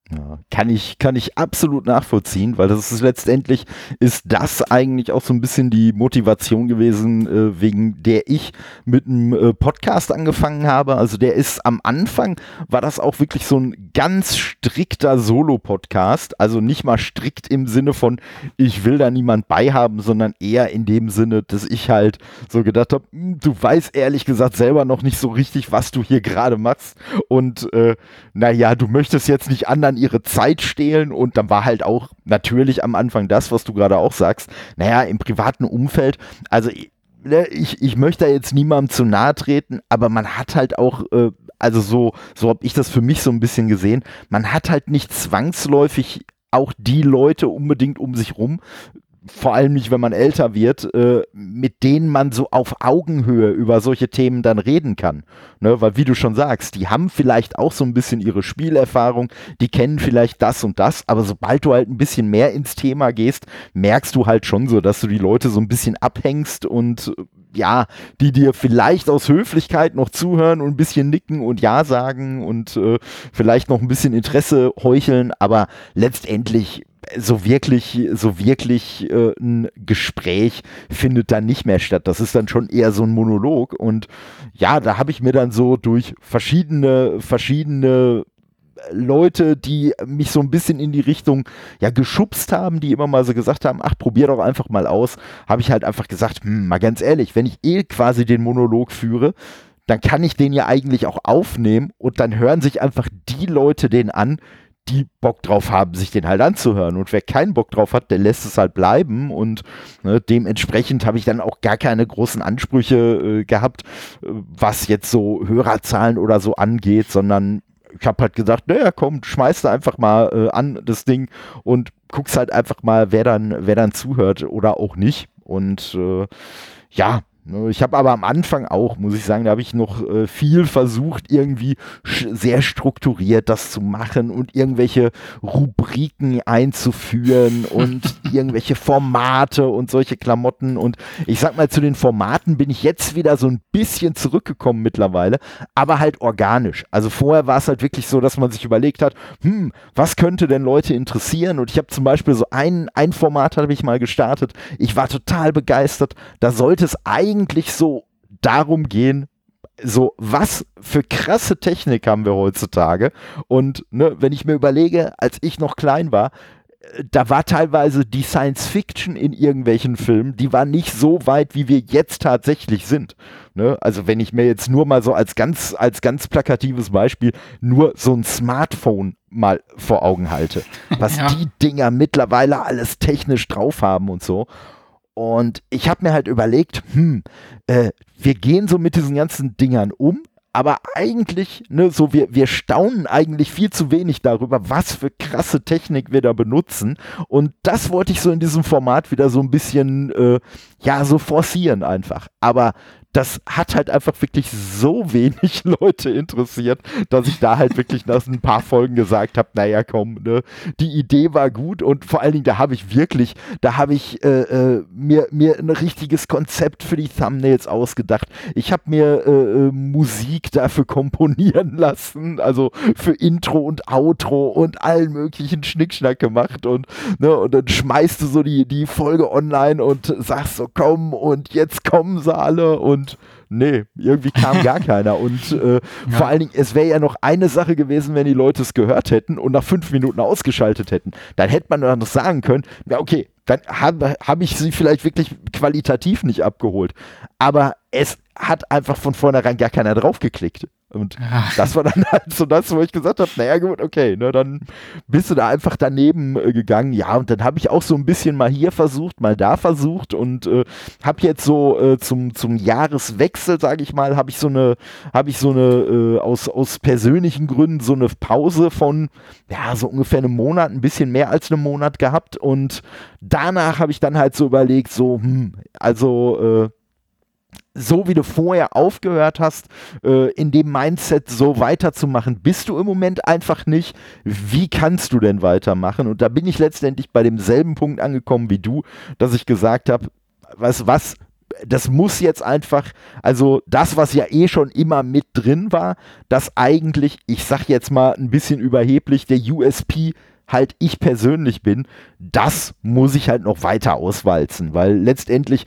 Ja, kann ich, kann ich absolut nachvollziehen, weil das ist letztendlich, ist das eigentlich auch so ein bisschen die Motivation gewesen, äh, wegen der ich mit einem äh, Podcast angefangen habe. Also der ist am Anfang, war das auch wirklich so ein ganz strikter Solo-Podcast. Also nicht mal strikt im Sinne von, ich will da niemand beihaben, sondern eher in dem Sinne, dass ich halt so gedacht habe, hm, du weißt ehrlich gesagt selber noch nicht so richtig, was du hier gerade machst. Und äh, naja, du möchtest jetzt nicht anderen ihre Zeit stehlen und dann war halt auch natürlich am Anfang das, was du gerade auch sagst, naja, im privaten Umfeld, also ne, ich, ich möchte da jetzt niemandem zu nahe treten, aber man hat halt auch, äh, also so, so habe ich das für mich so ein bisschen gesehen, man hat halt nicht zwangsläufig auch die Leute unbedingt um sich rum, vor allem nicht, wenn man älter wird, äh, mit denen man so auf Augenhöhe über solche Themen dann reden kann. Ne? Weil, wie du schon sagst, die haben vielleicht auch so ein bisschen ihre Spielerfahrung, die kennen vielleicht das und das, aber sobald du halt ein bisschen mehr ins Thema gehst, merkst du halt schon so, dass du die Leute so ein bisschen abhängst und ja, die dir vielleicht aus Höflichkeit noch zuhören und ein bisschen nicken und Ja sagen und äh, vielleicht noch ein bisschen Interesse heucheln, aber letztendlich so wirklich, so wirklich äh, ein Gespräch findet dann nicht mehr statt. Das ist dann schon eher so ein Monolog. Und ja, da habe ich mir dann so durch verschiedene, verschiedene Leute, die mich so ein bisschen in die Richtung ja geschubst haben, die immer mal so gesagt haben, ach, probier doch einfach mal aus, habe ich halt einfach gesagt, hm, mal ganz ehrlich, wenn ich eh quasi den Monolog führe, dann kann ich den ja eigentlich auch aufnehmen und dann hören sich einfach die Leute den an, die Bock drauf haben, sich den halt anzuhören. Und wer keinen Bock drauf hat, der lässt es halt bleiben. Und ne, dementsprechend habe ich dann auch gar keine großen Ansprüche äh, gehabt, äh, was jetzt so Hörerzahlen oder so angeht, sondern ich habe halt gesagt, naja, komm, schmeiß da einfach mal äh, an das Ding und guckst halt einfach mal, wer dann, wer dann zuhört oder auch nicht. Und äh, ja, ich habe aber am Anfang auch, muss ich sagen, da habe ich noch äh, viel versucht, irgendwie sehr strukturiert das zu machen und irgendwelche Rubriken einzuführen und irgendwelche Formate und solche Klamotten. Und ich sag mal, zu den Formaten bin ich jetzt wieder so ein bisschen zurückgekommen mittlerweile, aber halt organisch. Also vorher war es halt wirklich so, dass man sich überlegt hat, hm, was könnte denn Leute interessieren? Und ich habe zum Beispiel so ein, ein Format habe ich mal gestartet. Ich war total begeistert. Da sollte es eigentlich eigentlich so darum gehen, so, was für krasse Technik haben wir heutzutage? Und ne, wenn ich mir überlege, als ich noch klein war, da war teilweise die Science Fiction in irgendwelchen Filmen, die war nicht so weit, wie wir jetzt tatsächlich sind. Ne? Also wenn ich mir jetzt nur mal so als ganz, als ganz plakatives Beispiel nur so ein Smartphone mal vor Augen halte, was ja. die Dinger mittlerweile alles technisch drauf haben und so. Und ich habe mir halt überlegt, hm, äh, wir gehen so mit diesen ganzen Dingern um, aber eigentlich, ne, so wir, wir staunen eigentlich viel zu wenig darüber, was für krasse Technik wir da benutzen. Und das wollte ich so in diesem Format wieder so ein bisschen, äh, ja, so forcieren einfach. Aber das hat halt einfach wirklich so wenig Leute interessiert, dass ich da halt wirklich nach ein paar Folgen gesagt habe, naja, komm, ne, die Idee war gut und vor allen Dingen, da habe ich wirklich, da habe ich äh, äh, mir, mir ein richtiges Konzept für die Thumbnails ausgedacht. Ich habe mir äh, äh Musik dafür komponieren lassen, also für Intro und Outro und allen möglichen Schnickschnack gemacht und, ne, und dann schmeißt du so die, die Folge online und sagst so, komm und jetzt kommen sie alle und und nee, irgendwie kam gar keiner. Und äh, ja. vor allen Dingen, es wäre ja noch eine Sache gewesen, wenn die Leute es gehört hätten und nach fünf Minuten ausgeschaltet hätten. Dann hätte man noch sagen können, ja, okay, dann habe hab ich sie vielleicht wirklich qualitativ nicht abgeholt. Aber es hat einfach von vornherein gar keiner draufgeklickt. Und Ach. das war dann halt so das, wo ich gesagt habe, naja gut, okay, ne, dann bist du da einfach daneben äh, gegangen. Ja, und dann habe ich auch so ein bisschen mal hier versucht, mal da versucht und äh, habe jetzt so äh, zum, zum Jahreswechsel, sage ich mal, habe ich so eine, habe ich so eine, äh, aus, aus persönlichen Gründen so eine Pause von, ja, so ungefähr einem Monat, ein bisschen mehr als einem Monat gehabt und danach habe ich dann halt so überlegt, so, hm, also, äh, so wie du vorher aufgehört hast, äh, in dem Mindset so weiterzumachen, bist du im Moment einfach nicht. Wie kannst du denn weitermachen? Und da bin ich letztendlich bei demselben Punkt angekommen wie du, dass ich gesagt habe, was, was, das muss jetzt einfach, also das, was ja eh schon immer mit drin war, dass eigentlich, ich sag jetzt mal ein bisschen überheblich, der USP halt ich persönlich bin, das muss ich halt noch weiter auswalzen, weil letztendlich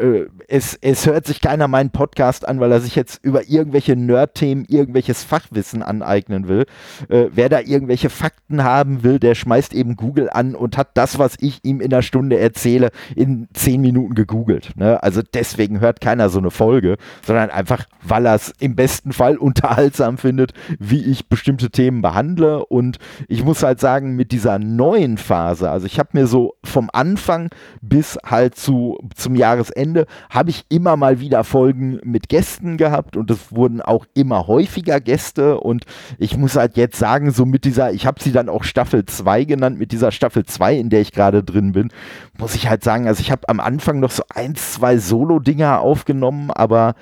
äh, es, es hört sich keiner meinen Podcast an, weil er sich jetzt über irgendwelche Nerd-Themen irgendwelches Fachwissen aneignen will. Äh, wer da irgendwelche Fakten haben will, der schmeißt eben Google an und hat das, was ich ihm in einer Stunde erzähle, in zehn Minuten gegoogelt. Ne? Also deswegen hört keiner so eine Folge, sondern einfach, weil er es im besten Fall unterhaltsam findet, wie ich bestimmte Themen behandle. Und ich muss halt sagen, mit dieser neuen Phase, also ich habe mir so vom Anfang bis halt zu, zum Jahresende, habe ich immer mal wieder Folgen mit Gästen gehabt und es wurden auch immer häufiger Gäste und ich muss halt jetzt sagen, so mit dieser, ich habe sie dann auch Staffel 2 genannt, mit dieser Staffel 2, in der ich gerade drin bin, muss ich halt sagen, also ich habe am Anfang noch so ein, zwei Solo-Dinger aufgenommen, aber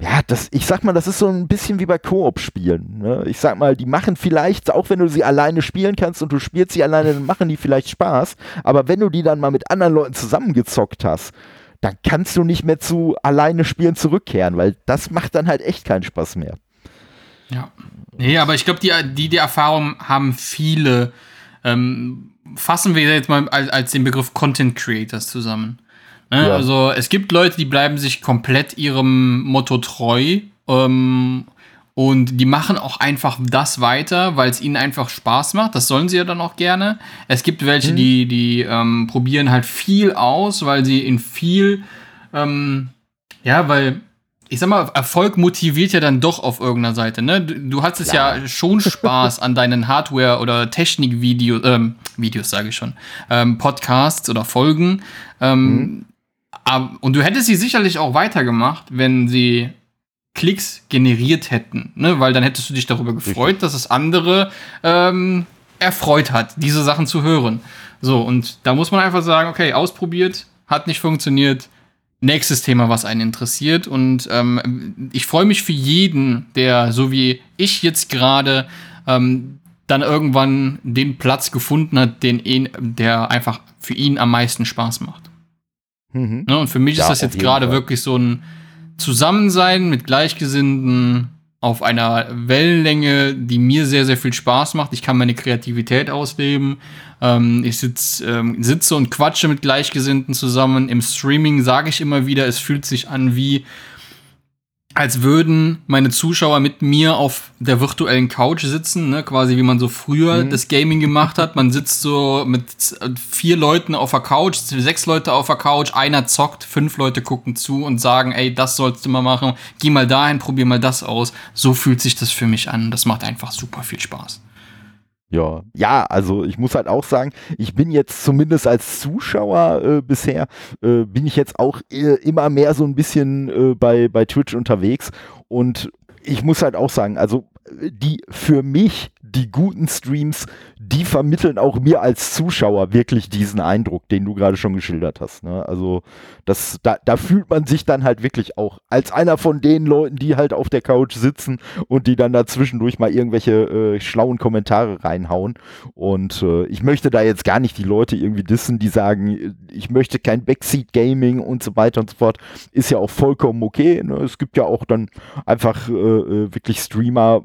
ja, das, ich sag mal, das ist so ein bisschen wie bei Koop-Spielen. Ne? Ich sag mal, die machen vielleicht, auch wenn du sie alleine spielen kannst und du spielst sie alleine, dann machen die vielleicht Spaß. Aber wenn du die dann mal mit anderen Leuten zusammengezockt hast, dann kannst du nicht mehr zu alleine spielen zurückkehren, weil das macht dann halt echt keinen Spaß mehr. Ja. Nee, aber ich glaube, die, die, die Erfahrung haben viele. Ähm, fassen wir jetzt mal als, als den Begriff Content Creators zusammen. Ne? Ja. Also es gibt Leute, die bleiben sich komplett ihrem Motto treu ähm, Und die machen auch einfach das weiter, weil es ihnen einfach Spaß macht. Das sollen sie ja dann auch gerne. Es gibt welche, mhm. die, die ähm, probieren halt viel aus, weil sie in viel, ähm, ja, weil ich sag mal, Erfolg motiviert ja dann doch auf irgendeiner Seite, ne? Du, du hattest ja. ja schon Spaß an deinen Hardware- oder Technik-Videos, ähm, Videos sage ich schon, ähm, Podcasts oder Folgen. Ähm, mhm. ab, und du hättest sie sicherlich auch weitergemacht, wenn sie Klicks generiert hätten, ne? weil dann hättest du dich darüber gefreut, Richtig. dass es andere ähm, erfreut hat, diese Sachen zu hören. So, und da muss man einfach sagen, okay, ausprobiert, hat nicht funktioniert. Nächstes Thema, was einen interessiert. Und ähm, ich freue mich für jeden, der, so wie ich jetzt gerade, ähm, dann irgendwann den Platz gefunden hat, den ihn, der einfach für ihn am meisten Spaß macht. Mhm. Ne? Und für mich ja, ist das jetzt gerade wirklich so ein Zusammensein mit Gleichgesinnten auf einer Wellenlänge, die mir sehr, sehr viel Spaß macht. Ich kann meine Kreativität ausleben. Ähm, ich sitz, ähm, sitze und quatsche mit Gleichgesinnten zusammen. Im Streaming sage ich immer wieder, es fühlt sich an wie als würden meine Zuschauer mit mir auf der virtuellen Couch sitzen, ne? quasi wie man so früher mhm. das Gaming gemacht hat. Man sitzt so mit vier Leuten auf der Couch, sechs Leute auf der Couch, einer zockt, fünf Leute gucken zu und sagen, ey, das sollst du mal machen, geh mal dahin, probier mal das aus. So fühlt sich das für mich an. Das macht einfach super viel Spaß. Ja, ja, also ich muss halt auch sagen, ich bin jetzt zumindest als Zuschauer äh, bisher, äh, bin ich jetzt auch äh, immer mehr so ein bisschen äh, bei, bei Twitch unterwegs. Und ich muss halt auch sagen, also die für mich die guten Streams, die vermitteln auch mir als Zuschauer wirklich diesen Eindruck, den du gerade schon geschildert hast. Ne? Also das, da, da fühlt man sich dann halt wirklich auch als einer von den Leuten, die halt auf der Couch sitzen und die dann dazwischendurch mal irgendwelche äh, schlauen Kommentare reinhauen. Und äh, ich möchte da jetzt gar nicht die Leute irgendwie dissen, die sagen, ich möchte kein Backseat Gaming und so weiter und so fort. Ist ja auch vollkommen okay. Ne? Es gibt ja auch dann einfach äh, äh wirklich Streamer,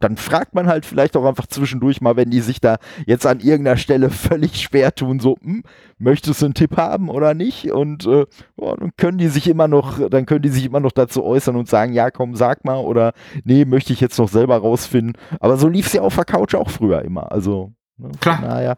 dann fragt man halt vielleicht auch einfach zwischendurch mal, wenn die sich da jetzt an irgendeiner Stelle völlig schwer tun, so, hm, möchtest du einen Tipp haben oder nicht? Und äh, boah, dann können die sich immer noch, dann können die sich immer noch dazu äußern und sagen, ja, komm, sag mal, oder nee, möchte ich jetzt noch selber rausfinden. Aber so lief es ja auf der Couch auch früher immer. Also Ne? Klar. Naja,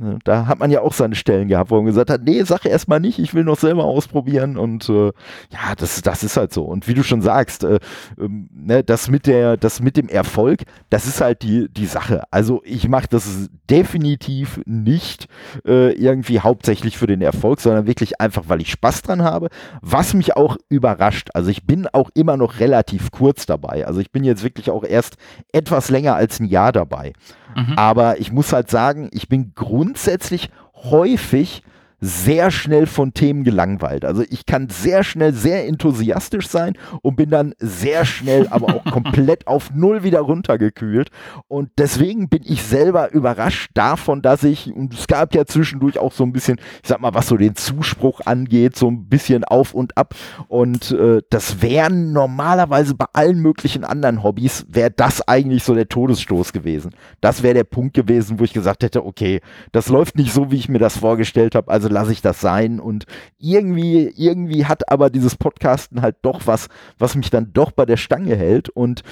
ne, da hat man ja auch seine Stellen gehabt, wo man gesagt hat, nee, sag erstmal nicht, ich will noch selber ausprobieren und äh, ja, das, das ist halt so. Und wie du schon sagst, äh, äh, ne, das mit der, das mit dem Erfolg, das ist halt die, die Sache. Also ich mache das definitiv nicht äh, irgendwie hauptsächlich für den Erfolg, sondern wirklich einfach, weil ich Spaß dran habe. Was mich auch überrascht, also ich bin auch immer noch relativ kurz dabei. Also ich bin jetzt wirklich auch erst etwas länger als ein Jahr dabei. Mhm. Aber ich muss halt sagen, ich bin grundsätzlich häufig sehr schnell von Themen gelangweilt. Also ich kann sehr schnell sehr enthusiastisch sein und bin dann sehr schnell aber auch komplett auf Null wieder runtergekühlt. Und deswegen bin ich selber überrascht davon, dass ich, und es gab ja zwischendurch auch so ein bisschen, ich sag mal, was so den Zuspruch angeht, so ein bisschen auf und ab. Und äh, das wären normalerweise bei allen möglichen anderen Hobbys, wäre das eigentlich so der Todesstoß gewesen. Das wäre der Punkt gewesen, wo ich gesagt hätte, okay, das läuft nicht so, wie ich mir das vorgestellt habe. Also lasse ich das sein. Und irgendwie, irgendwie hat aber dieses Podcasten halt doch was, was mich dann doch bei der Stange hält. Und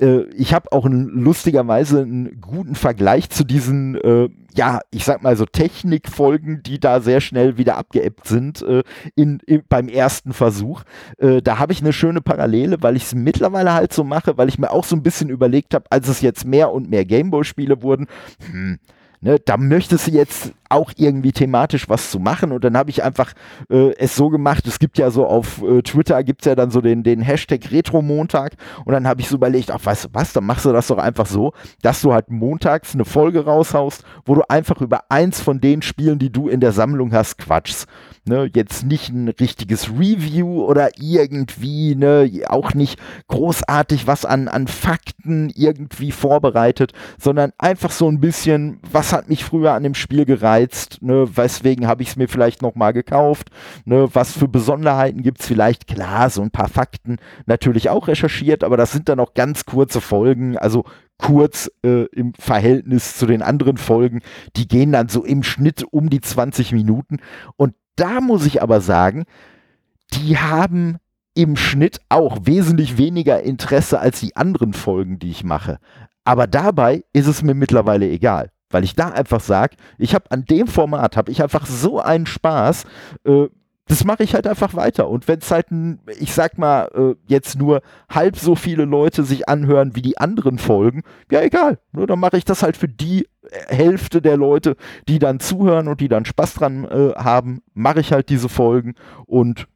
äh, ich habe auch ein, lustigerweise einen guten Vergleich zu diesen, äh, ja, ich sag mal so Technikfolgen, die da sehr schnell wieder abgeebbt sind äh, in, in, beim ersten Versuch. Äh, da habe ich eine schöne Parallele, weil ich es mittlerweile halt so mache, weil ich mir auch so ein bisschen überlegt habe, als es jetzt mehr und mehr Gameboy-Spiele wurden, hm, Ne, da möchtest du jetzt auch irgendwie thematisch was zu machen und dann habe ich einfach äh, es so gemacht, es gibt ja so auf äh, Twitter gibt es ja dann so den, den Hashtag Retro-Montag und dann habe ich so überlegt, ach weißt du was, dann machst du das doch einfach so, dass du halt montags eine Folge raushaust, wo du einfach über eins von den Spielen, die du in der Sammlung hast, quatschst. Ne, jetzt nicht ein richtiges Review oder irgendwie, ne, auch nicht großartig was an, an Fakten irgendwie vorbereitet, sondern einfach so ein bisschen, was hat mich früher an dem Spiel gereizt, ne, weswegen habe ich es mir vielleicht nochmal gekauft, ne, was für Besonderheiten gibt es vielleicht, klar, so ein paar Fakten natürlich auch recherchiert, aber das sind dann auch ganz kurze Folgen, also kurz äh, im Verhältnis zu den anderen Folgen. Die gehen dann so im Schnitt um die 20 Minuten. Und da muss ich aber sagen, die haben im Schnitt auch wesentlich weniger Interesse als die anderen Folgen, die ich mache. Aber dabei ist es mir mittlerweile egal, weil ich da einfach sage, ich habe an dem Format, habe ich einfach so einen Spaß, äh, das mache ich halt einfach weiter. Und wenn es halt, ich sag mal, äh, jetzt nur halb so viele Leute sich anhören wie die anderen Folgen, ja egal. Ne, dann mache ich das halt für die äh, Hälfte der Leute, die dann zuhören und die dann Spaß dran äh, haben, mache ich halt diese Folgen und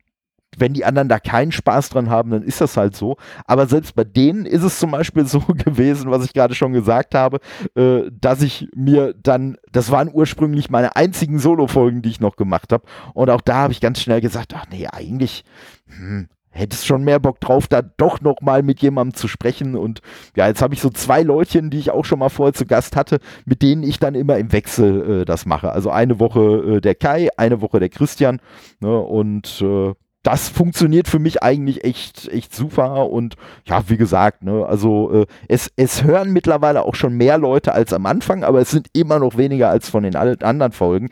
wenn die anderen da keinen Spaß dran haben, dann ist das halt so. Aber selbst bei denen ist es zum Beispiel so gewesen, was ich gerade schon gesagt habe, äh, dass ich mir dann, das waren ursprünglich meine einzigen Solo-Folgen, die ich noch gemacht habe. Und auch da habe ich ganz schnell gesagt, ach nee, eigentlich, hm, hättest schon mehr Bock drauf, da doch noch mal mit jemandem zu sprechen. Und ja, jetzt habe ich so zwei Leutchen, die ich auch schon mal vorher zu Gast hatte, mit denen ich dann immer im Wechsel äh, das mache. Also eine Woche äh, der Kai, eine Woche der Christian. Ne, und äh, das funktioniert für mich eigentlich echt, echt super und ja, wie gesagt, ne, also äh, es, es hören mittlerweile auch schon mehr Leute als am Anfang, aber es sind immer noch weniger als von den anderen Folgen.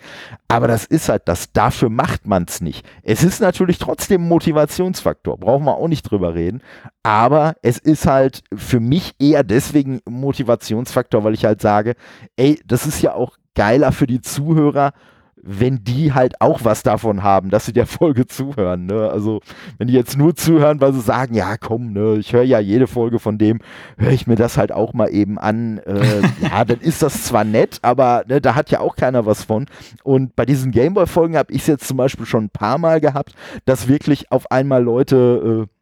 Aber das ist halt das, dafür macht man es nicht. Es ist natürlich trotzdem ein Motivationsfaktor, brauchen wir auch nicht drüber reden, aber es ist halt für mich eher deswegen Motivationsfaktor, weil ich halt sage, ey, das ist ja auch geiler für die Zuhörer, wenn die halt auch was davon haben, dass sie der Folge zuhören. Ne? Also wenn die jetzt nur zuhören, weil sie sagen, ja komm, ne, ich höre ja jede Folge von dem, höre ich mir das halt auch mal eben an. Äh, ja, dann ist das zwar nett, aber ne, da hat ja auch keiner was von. Und bei diesen Gameboy-Folgen habe ich es jetzt zum Beispiel schon ein paar Mal gehabt, dass wirklich auf einmal Leute äh,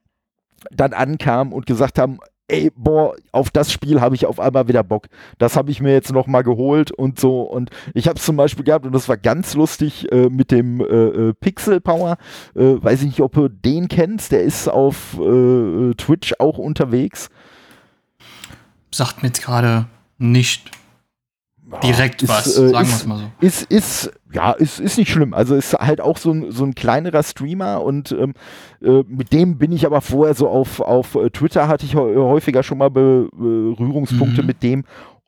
dann ankamen und gesagt haben, ey, boah, auf das Spiel habe ich auf einmal wieder Bock. Das habe ich mir jetzt nochmal geholt und so. Und ich habe es zum Beispiel gehabt und das war ganz lustig äh, mit dem äh, äh, Pixel Power. Äh, weiß ich nicht, ob du den kennst. Der ist auf äh, Twitch auch unterwegs. Sagt mir jetzt gerade nicht direkt ist, was, äh, sagen wir es mal so. Ist, ist, ja, ist, ist nicht schlimm. Also ist halt auch so ein, so ein kleinerer Streamer und ähm, äh, mit dem bin ich aber vorher so auf, auf äh, Twitter hatte ich häufiger schon mal Berührungspunkte mhm. mit dem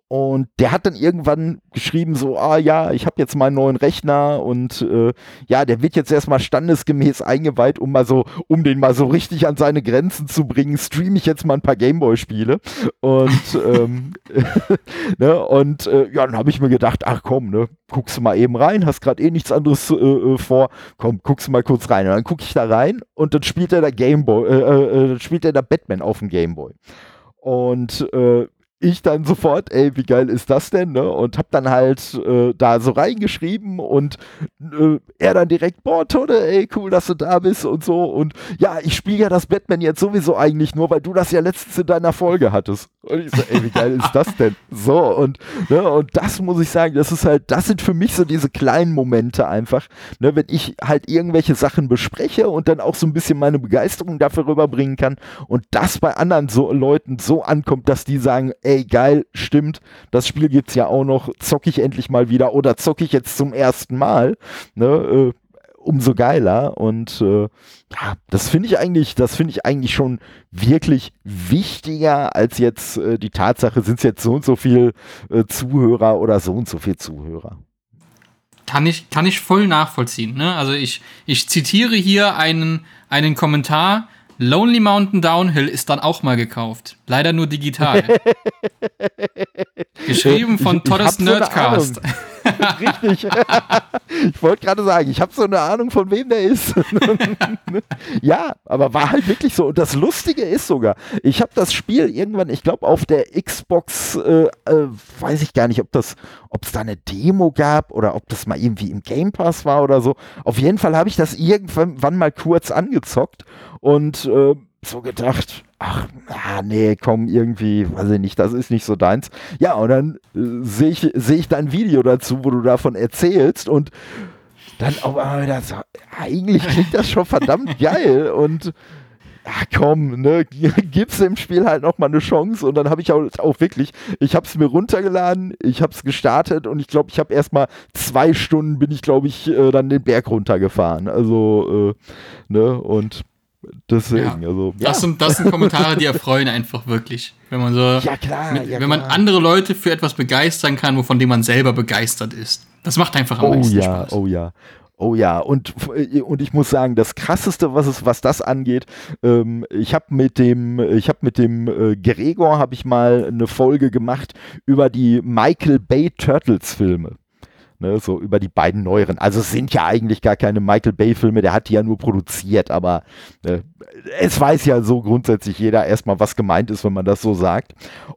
und der hat dann irgendwann geschrieben, so, ah ja, ich habe jetzt meinen neuen Rechner und äh, ja, der wird jetzt erstmal standesgemäß eingeweiht, um mal so, um den mal so richtig an seine Grenzen zu bringen, streame ich jetzt mal ein paar Gameboy-Spiele. Und ähm, ne, und äh, ja, dann habe ich mir gedacht, ach komm, ne, guckst du mal eben rein, hast gerade eh nichts anderes äh, äh, vor, komm, guckst du mal kurz rein. Und dann gucke ich da rein und dann spielt er da Gameboy, äh, äh, äh spielt er da Batman auf dem Gameboy. Und äh, ich dann sofort, ey, wie geil ist das denn, ne? Und hab dann halt äh, da so reingeschrieben und äh, er dann direkt, boah, Tode, ey, cool, dass du da bist und so. Und ja, ich spiele ja das Batman jetzt sowieso eigentlich nur, weil du das ja letztens in deiner Folge hattest. Und ich so, ey, wie geil ist das denn? So, und, ne, und das muss ich sagen, das ist halt, das sind für mich so diese kleinen Momente einfach, ne, wenn ich halt irgendwelche Sachen bespreche und dann auch so ein bisschen meine Begeisterung dafür rüberbringen kann und das bei anderen so Leuten so ankommt, dass die sagen, ey, geil, stimmt, das Spiel gibt's ja auch noch, zock ich endlich mal wieder oder zock ich jetzt zum ersten Mal, ne, äh, umso geiler und äh, ja, das finde ich eigentlich, das finde ich eigentlich schon wirklich wichtiger als jetzt äh, die Tatsache, sind es jetzt so und so viel äh, Zuhörer oder so und so viel Zuhörer. Kann ich, kann ich voll nachvollziehen. Ne? Also ich, ich zitiere hier einen, einen Kommentar, Lonely Mountain Downhill ist dann auch mal gekauft. Leider nur digital. Geschrieben von Toddes Nerdcast. So Richtig. ich wollte gerade sagen, ich habe so eine Ahnung, von wem der ist. ja, aber war halt wirklich so. Und das Lustige ist sogar, ich habe das Spiel irgendwann, ich glaube, auf der Xbox, äh, äh, weiß ich gar nicht, ob das, ob es da eine Demo gab oder ob das mal irgendwie im Game Pass war oder so. Auf jeden Fall habe ich das irgendwann mal kurz angezockt und äh, so gedacht, ach, ah, nee, komm, irgendwie, weiß ich nicht, das ist nicht so deins. Ja, und dann äh, sehe ich, seh ich dein Video dazu, wo du davon erzählst und dann auch mal wieder so, eigentlich klingt das schon verdammt geil und ja, komm, ne, gib's dem Spiel halt nochmal eine Chance und dann habe ich auch, auch wirklich, ich habe es mir runtergeladen, ich habe es gestartet und ich glaube, ich habe erstmal zwei Stunden bin ich, glaube ich, äh, dann den Berg runtergefahren. Also, äh, ne, und Deswegen, ja. also. Das, sind, das sind Kommentare, die erfreuen einfach wirklich. Wenn man so. Ja, klar. Mit, ja, wenn man andere Leute für etwas begeistern kann, wovon dem man selber begeistert ist. Das macht einfach am oh, meisten ja, Spaß. Oh ja. Oh ja, und, und ich muss sagen, das krasseste, was es, was das angeht, ähm, ich habe mit dem, ich habe mit dem äh, Gregor habe ich mal eine Folge gemacht über die Michael Bay Turtles Filme. Ne, so über die beiden neueren. Also es sind ja eigentlich gar keine Michael Bay-Filme, der hat die ja nur produziert, aber äh, es weiß ja so grundsätzlich jeder erstmal, was gemeint ist, wenn man das so sagt.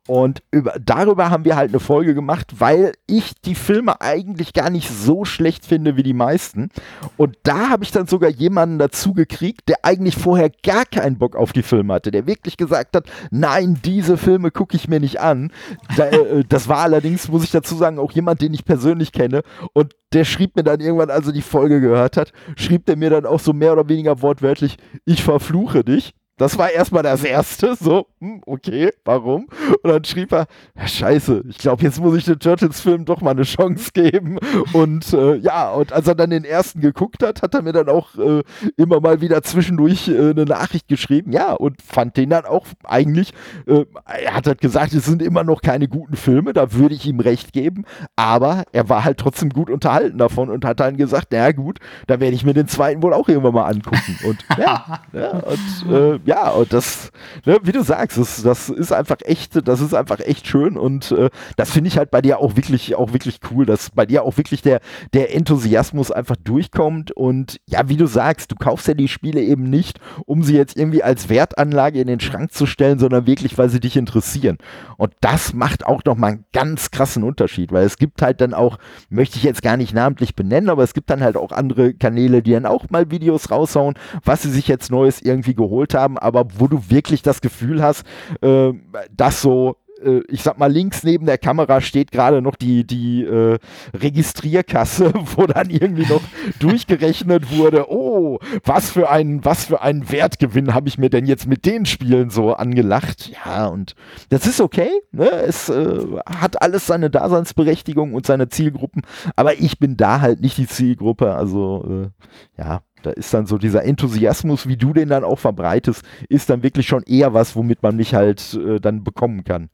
Und über, darüber haben wir halt eine Folge gemacht, weil ich die Filme eigentlich gar nicht so schlecht finde wie die meisten. Und da habe ich dann sogar jemanden dazu gekriegt, der eigentlich vorher gar keinen Bock auf die Filme hatte, der wirklich gesagt hat, nein, diese Filme gucke ich mir nicht an. Da, äh, das war allerdings, muss ich dazu sagen, auch jemand, den ich persönlich kenne und der schrieb mir dann irgendwann, als er die Folge gehört hat, schrieb der mir dann auch so mehr oder weniger wortwörtlich, ich verfluche dich. Das war erstmal das Erste, so, hm, okay, warum? Und dann schrieb er, ja, scheiße, ich glaube, jetzt muss ich den Turtles-Film doch mal eine Chance geben. Und äh, ja, und als er dann den ersten geguckt hat, hat er mir dann auch äh, immer mal wieder zwischendurch äh, eine Nachricht geschrieben, ja, und fand den dann auch eigentlich, äh, er hat halt gesagt, es sind immer noch keine guten Filme, da würde ich ihm recht geben, aber er war halt trotzdem gut unterhalten davon und hat dann gesagt, na gut, da werde ich mir den zweiten wohl auch irgendwann mal angucken. Und ja, ja und äh, ja, und das, ne, wie du sagst, das, das ist einfach echt, das ist einfach echt schön und äh, das finde ich halt bei dir auch wirklich, auch wirklich cool, dass bei dir auch wirklich der, der Enthusiasmus einfach durchkommt und ja, wie du sagst, du kaufst ja die Spiele eben nicht, um sie jetzt irgendwie als Wertanlage in den Schrank zu stellen, sondern wirklich, weil sie dich interessieren. Und das macht auch nochmal einen ganz krassen Unterschied, weil es gibt halt dann auch, möchte ich jetzt gar nicht namentlich benennen, aber es gibt dann halt auch andere Kanäle, die dann auch mal Videos raushauen, was sie sich jetzt Neues irgendwie geholt haben, aber wo du wirklich das Gefühl hast, äh, dass so äh, ich sag mal, links neben der Kamera steht gerade noch die, die äh, Registrierkasse, wo dann irgendwie noch durchgerechnet wurde, oh, was für ein, was für einen Wertgewinn habe ich mir denn jetzt mit den Spielen so angelacht. Ja, und das ist okay, ne? Es äh, hat alles seine Daseinsberechtigung und seine Zielgruppen, aber ich bin da halt nicht die Zielgruppe, also äh, ja, da ist dann so dieser Enthusiasmus, wie du den dann auch verbreitest, ist dann wirklich schon eher was, womit man mich halt äh, dann bekommen kann.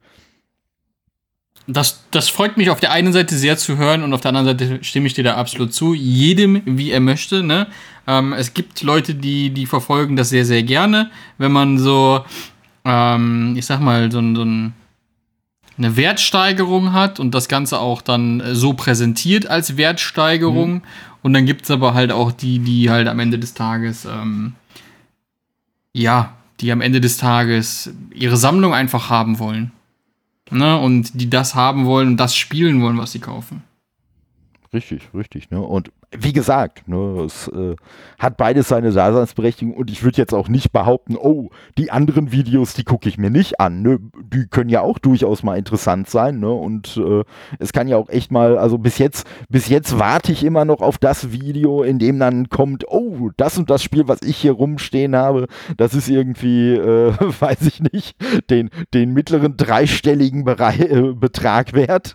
Das, das freut mich auf der einen Seite sehr zu hören und auf der anderen Seite stimme ich dir da absolut zu. Jedem, wie er möchte. Ne? Ähm, es gibt Leute, die, die verfolgen das sehr, sehr gerne. Wenn man so, ähm, ich sag mal, so, so ein, eine Wertsteigerung hat und das Ganze auch dann so präsentiert als Wertsteigerung. Mhm. Und dann gibt es aber halt auch die, die halt am Ende des Tages, ähm, ja, die am Ende des Tages ihre Sammlung einfach haben wollen. Ne? Und die das haben wollen und das spielen wollen, was sie kaufen. Richtig, richtig. Ne? Und wie gesagt, ne, es äh, hat beides seine Daseinsberechtigung und ich würde jetzt auch nicht behaupten, oh, die anderen Videos, die gucke ich mir nicht an. Ne? Die können ja auch durchaus mal interessant sein. Ne? Und äh, es kann ja auch echt mal, also bis jetzt, bis jetzt warte ich immer noch auf das Video, in dem dann kommt, oh, das und das Spiel, was ich hier rumstehen habe, das ist irgendwie, äh, weiß ich nicht, den, den mittleren dreistelligen Bereich, äh, Betrag wert.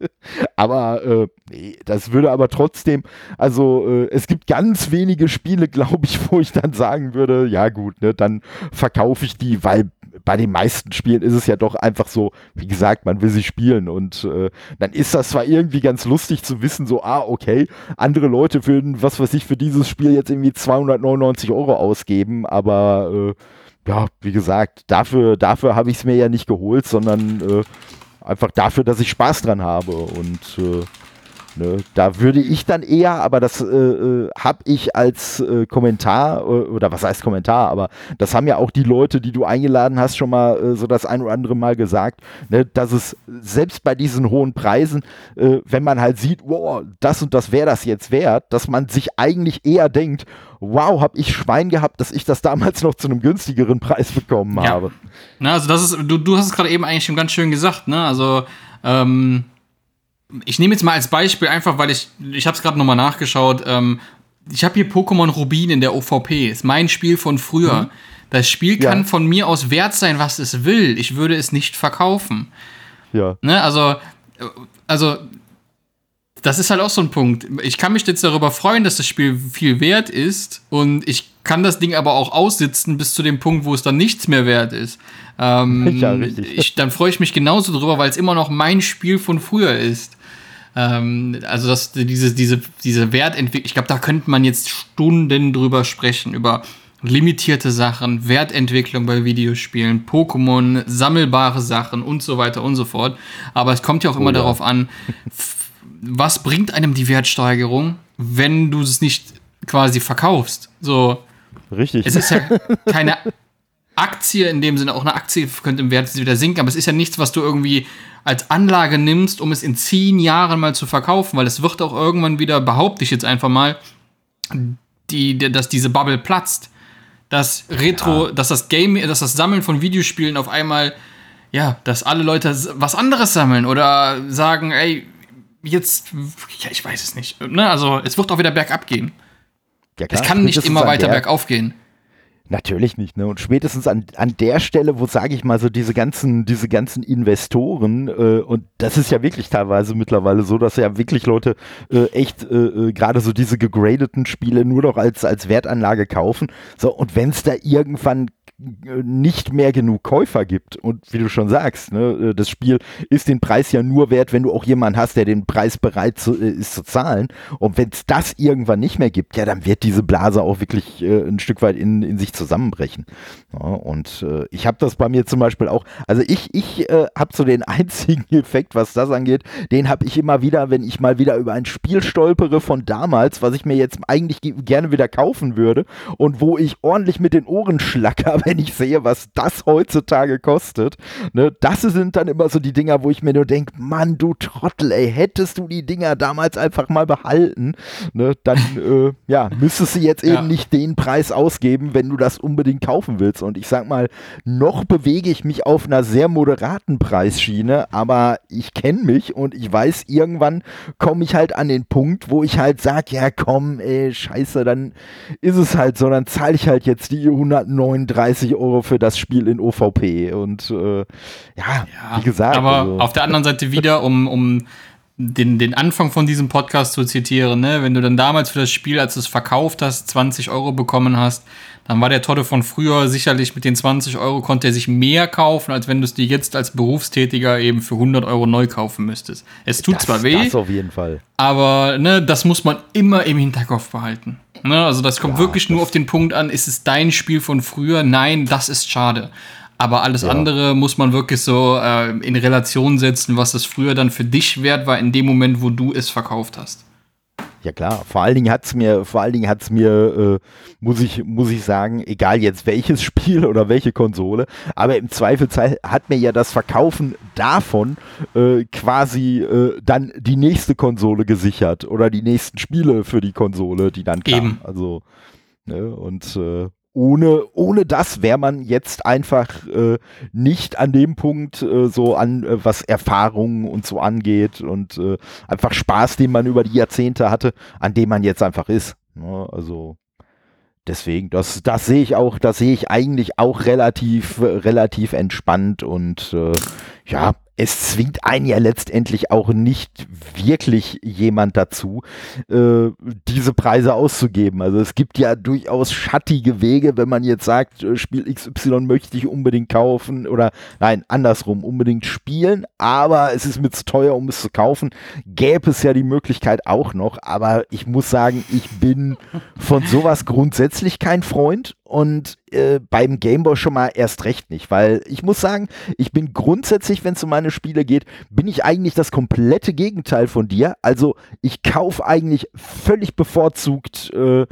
aber äh, nee, das würde aber trotzdem also äh, es gibt ganz wenige Spiele, glaube ich, wo ich dann sagen würde, ja gut, ne, dann verkaufe ich die, weil bei den meisten Spielen ist es ja doch einfach so, wie gesagt, man will sie spielen und äh, dann ist das zwar irgendwie ganz lustig zu wissen, so, ah, okay, andere Leute würden, was weiß ich, für dieses Spiel jetzt irgendwie 299 Euro ausgeben, aber äh, ja, wie gesagt, dafür, dafür habe ich es mir ja nicht geholt, sondern äh, einfach dafür, dass ich Spaß dran habe und äh, Ne, da würde ich dann eher, aber das äh, äh, habe ich als äh, Kommentar, äh, oder was heißt Kommentar, aber das haben ja auch die Leute, die du eingeladen hast, schon mal äh, so das ein oder andere Mal gesagt, ne, dass es selbst bei diesen hohen Preisen, äh, wenn man halt sieht, wow, das und das wäre das jetzt wert, dass man sich eigentlich eher denkt, wow, habe ich Schwein gehabt, dass ich das damals noch zu einem günstigeren Preis bekommen ja. habe. Na, also das ist, du, du hast es gerade eben eigentlich schon ganz schön gesagt, ne? Also ähm ich nehme jetzt mal als Beispiel einfach, weil ich, ich habe es gerade nochmal nachgeschaut. Ähm, ich habe hier Pokémon Rubin in der OVP. Ist mein Spiel von früher. Mhm. Das Spiel kann ja. von mir aus wert sein, was es will. Ich würde es nicht verkaufen. Ja. Ne, also, also, das ist halt auch so ein Punkt. Ich kann mich jetzt darüber freuen, dass das Spiel viel wert ist und ich kann das Ding aber auch aussitzen bis zu dem Punkt, wo es dann nichts mehr wert ist. Ähm, ja, richtig. Ich, dann freue ich mich genauso drüber, weil es immer noch mein Spiel von früher ist. Ähm, also das, diese, diese, diese Wertentwicklung, ich glaube, da könnte man jetzt Stunden drüber sprechen, über limitierte Sachen, Wertentwicklung bei Videospielen, Pokémon, sammelbare Sachen und so weiter und so fort. Aber es kommt ja auch immer oh, ja. darauf an, was bringt einem die Wertsteigerung, wenn du es nicht quasi verkaufst. So. Richtig. Es ist ja keine Aktie in dem Sinne, auch eine Aktie könnte im Wert wieder sinken, aber es ist ja nichts, was du irgendwie als Anlage nimmst, um es in zehn Jahren mal zu verkaufen, weil es wird auch irgendwann wieder, behaupte ich jetzt einfach mal, die, dass diese Bubble platzt dass Retro, ja. dass das Game, dass das Sammeln von Videospielen auf einmal, ja, dass alle Leute was anderes sammeln oder sagen, ey, jetzt, ja, ich weiß es nicht. Ne? Also es wird auch wieder bergab gehen. Ja, es kann nicht immer weiter bergauf gehen. Natürlich nicht, ne? Und spätestens an, an der Stelle, wo sage ich mal so diese ganzen, diese ganzen Investoren, äh, und das ist ja wirklich teilweise mittlerweile so, dass ja wirklich Leute äh, echt äh, äh gerade so diese gegradeten Spiele nur noch als, als Wertanlage kaufen. So, und wenn es da irgendwann nicht mehr genug Käufer gibt. Und wie du schon sagst, ne, das Spiel ist den Preis ja nur wert, wenn du auch jemanden hast, der den Preis bereit zu, äh, ist zu zahlen. Und wenn es das irgendwann nicht mehr gibt, ja, dann wird diese Blase auch wirklich äh, ein Stück weit in, in sich zusammenbrechen. Ja, und äh, ich habe das bei mir zum Beispiel auch, also ich, ich äh, habe so den einzigen Effekt, was das angeht, den habe ich immer wieder, wenn ich mal wieder über ein Spiel stolpere von damals, was ich mir jetzt eigentlich gerne wieder kaufen würde und wo ich ordentlich mit den Ohren schlacker, wenn ich sehe, was das heutzutage kostet, ne, das sind dann immer so die Dinger, wo ich mir nur denke, Mann, du Trottel, ey, hättest du die Dinger damals einfach mal behalten, ne, dann äh, ja, müsstest du jetzt ja. eben nicht den Preis ausgeben, wenn du das unbedingt kaufen willst. Und ich sag mal, noch bewege ich mich auf einer sehr moderaten Preisschiene, aber ich kenne mich und ich weiß, irgendwann komme ich halt an den Punkt, wo ich halt sage, ja komm, ey, scheiße, dann ist es halt so, dann zahle ich halt jetzt die 139 30 Euro für das Spiel in OVP. Und äh, ja, ja, wie gesagt. Aber also. auf der anderen Seite wieder, um, um den, den Anfang von diesem Podcast zu zitieren, ne? wenn du dann damals für das Spiel, als du es verkauft hast, 20 Euro bekommen hast, dann war der Todde von früher sicherlich mit den 20 Euro konnte er sich mehr kaufen, als wenn du es dir jetzt als Berufstätiger eben für 100 Euro neu kaufen müsstest. Es tut das, zwar weh, das auf jeden Fall. aber ne, das muss man immer im Hinterkopf behalten. Ne? Also das kommt ja, wirklich das nur auf den Punkt an, ist es dein Spiel von früher? Nein, das ist schade. Aber alles ja. andere muss man wirklich so äh, in Relation setzen, was es früher dann für dich wert war in dem Moment, wo du es verkauft hast. Ja klar, vor allen Dingen hat es mir, vor allen Dingen hat es mir, äh, muss ich, muss ich sagen, egal jetzt welches Spiel oder welche Konsole, aber im Zweifelsfall hat mir ja das Verkaufen davon äh, quasi äh, dann die nächste Konsole gesichert oder die nächsten Spiele für die Konsole, die dann kamen. Also, ne, und äh, ohne, ohne das wäre man jetzt einfach äh, nicht an dem Punkt äh, so an, äh, was Erfahrungen und so angeht und äh, einfach Spaß, den man über die Jahrzehnte hatte, an dem man jetzt einfach ist. Ne? Also deswegen, das, das sehe ich auch, das sehe ich eigentlich auch relativ, relativ entspannt und äh, ja, es zwingt einen ja letztendlich auch nicht wirklich jemand dazu, äh, diese Preise auszugeben. Also es gibt ja durchaus schattige Wege, wenn man jetzt sagt, äh, Spiel XY möchte ich unbedingt kaufen oder nein, andersrum, unbedingt spielen, aber es ist mir zu teuer, um es zu kaufen, gäbe es ja die Möglichkeit auch noch. Aber ich muss sagen, ich bin von sowas grundsätzlich kein Freund und äh, beim Gameboy schon mal erst recht nicht, weil ich muss sagen, ich bin grundsätzlich, wenn es um meine Spiele geht, bin ich eigentlich das komplette Gegenteil von dir. Also ich kaufe eigentlich völlig bevorzugt äh,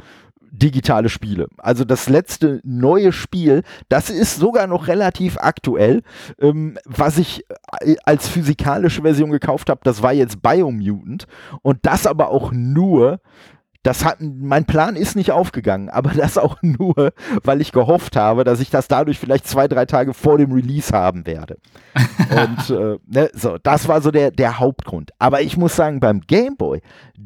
digitale Spiele. Also das letzte neue Spiel, das ist sogar noch relativ aktuell, ähm, was ich äh, als physikalische Version gekauft habe, das war jetzt Biomutant und das aber auch nur, das hat, mein Plan ist nicht aufgegangen, aber das auch nur, weil ich gehofft habe, dass ich das dadurch vielleicht zwei, drei Tage vor dem Release haben werde. Und äh, ne, so, das war so der, der Hauptgrund. Aber ich muss sagen, beim Game Boy,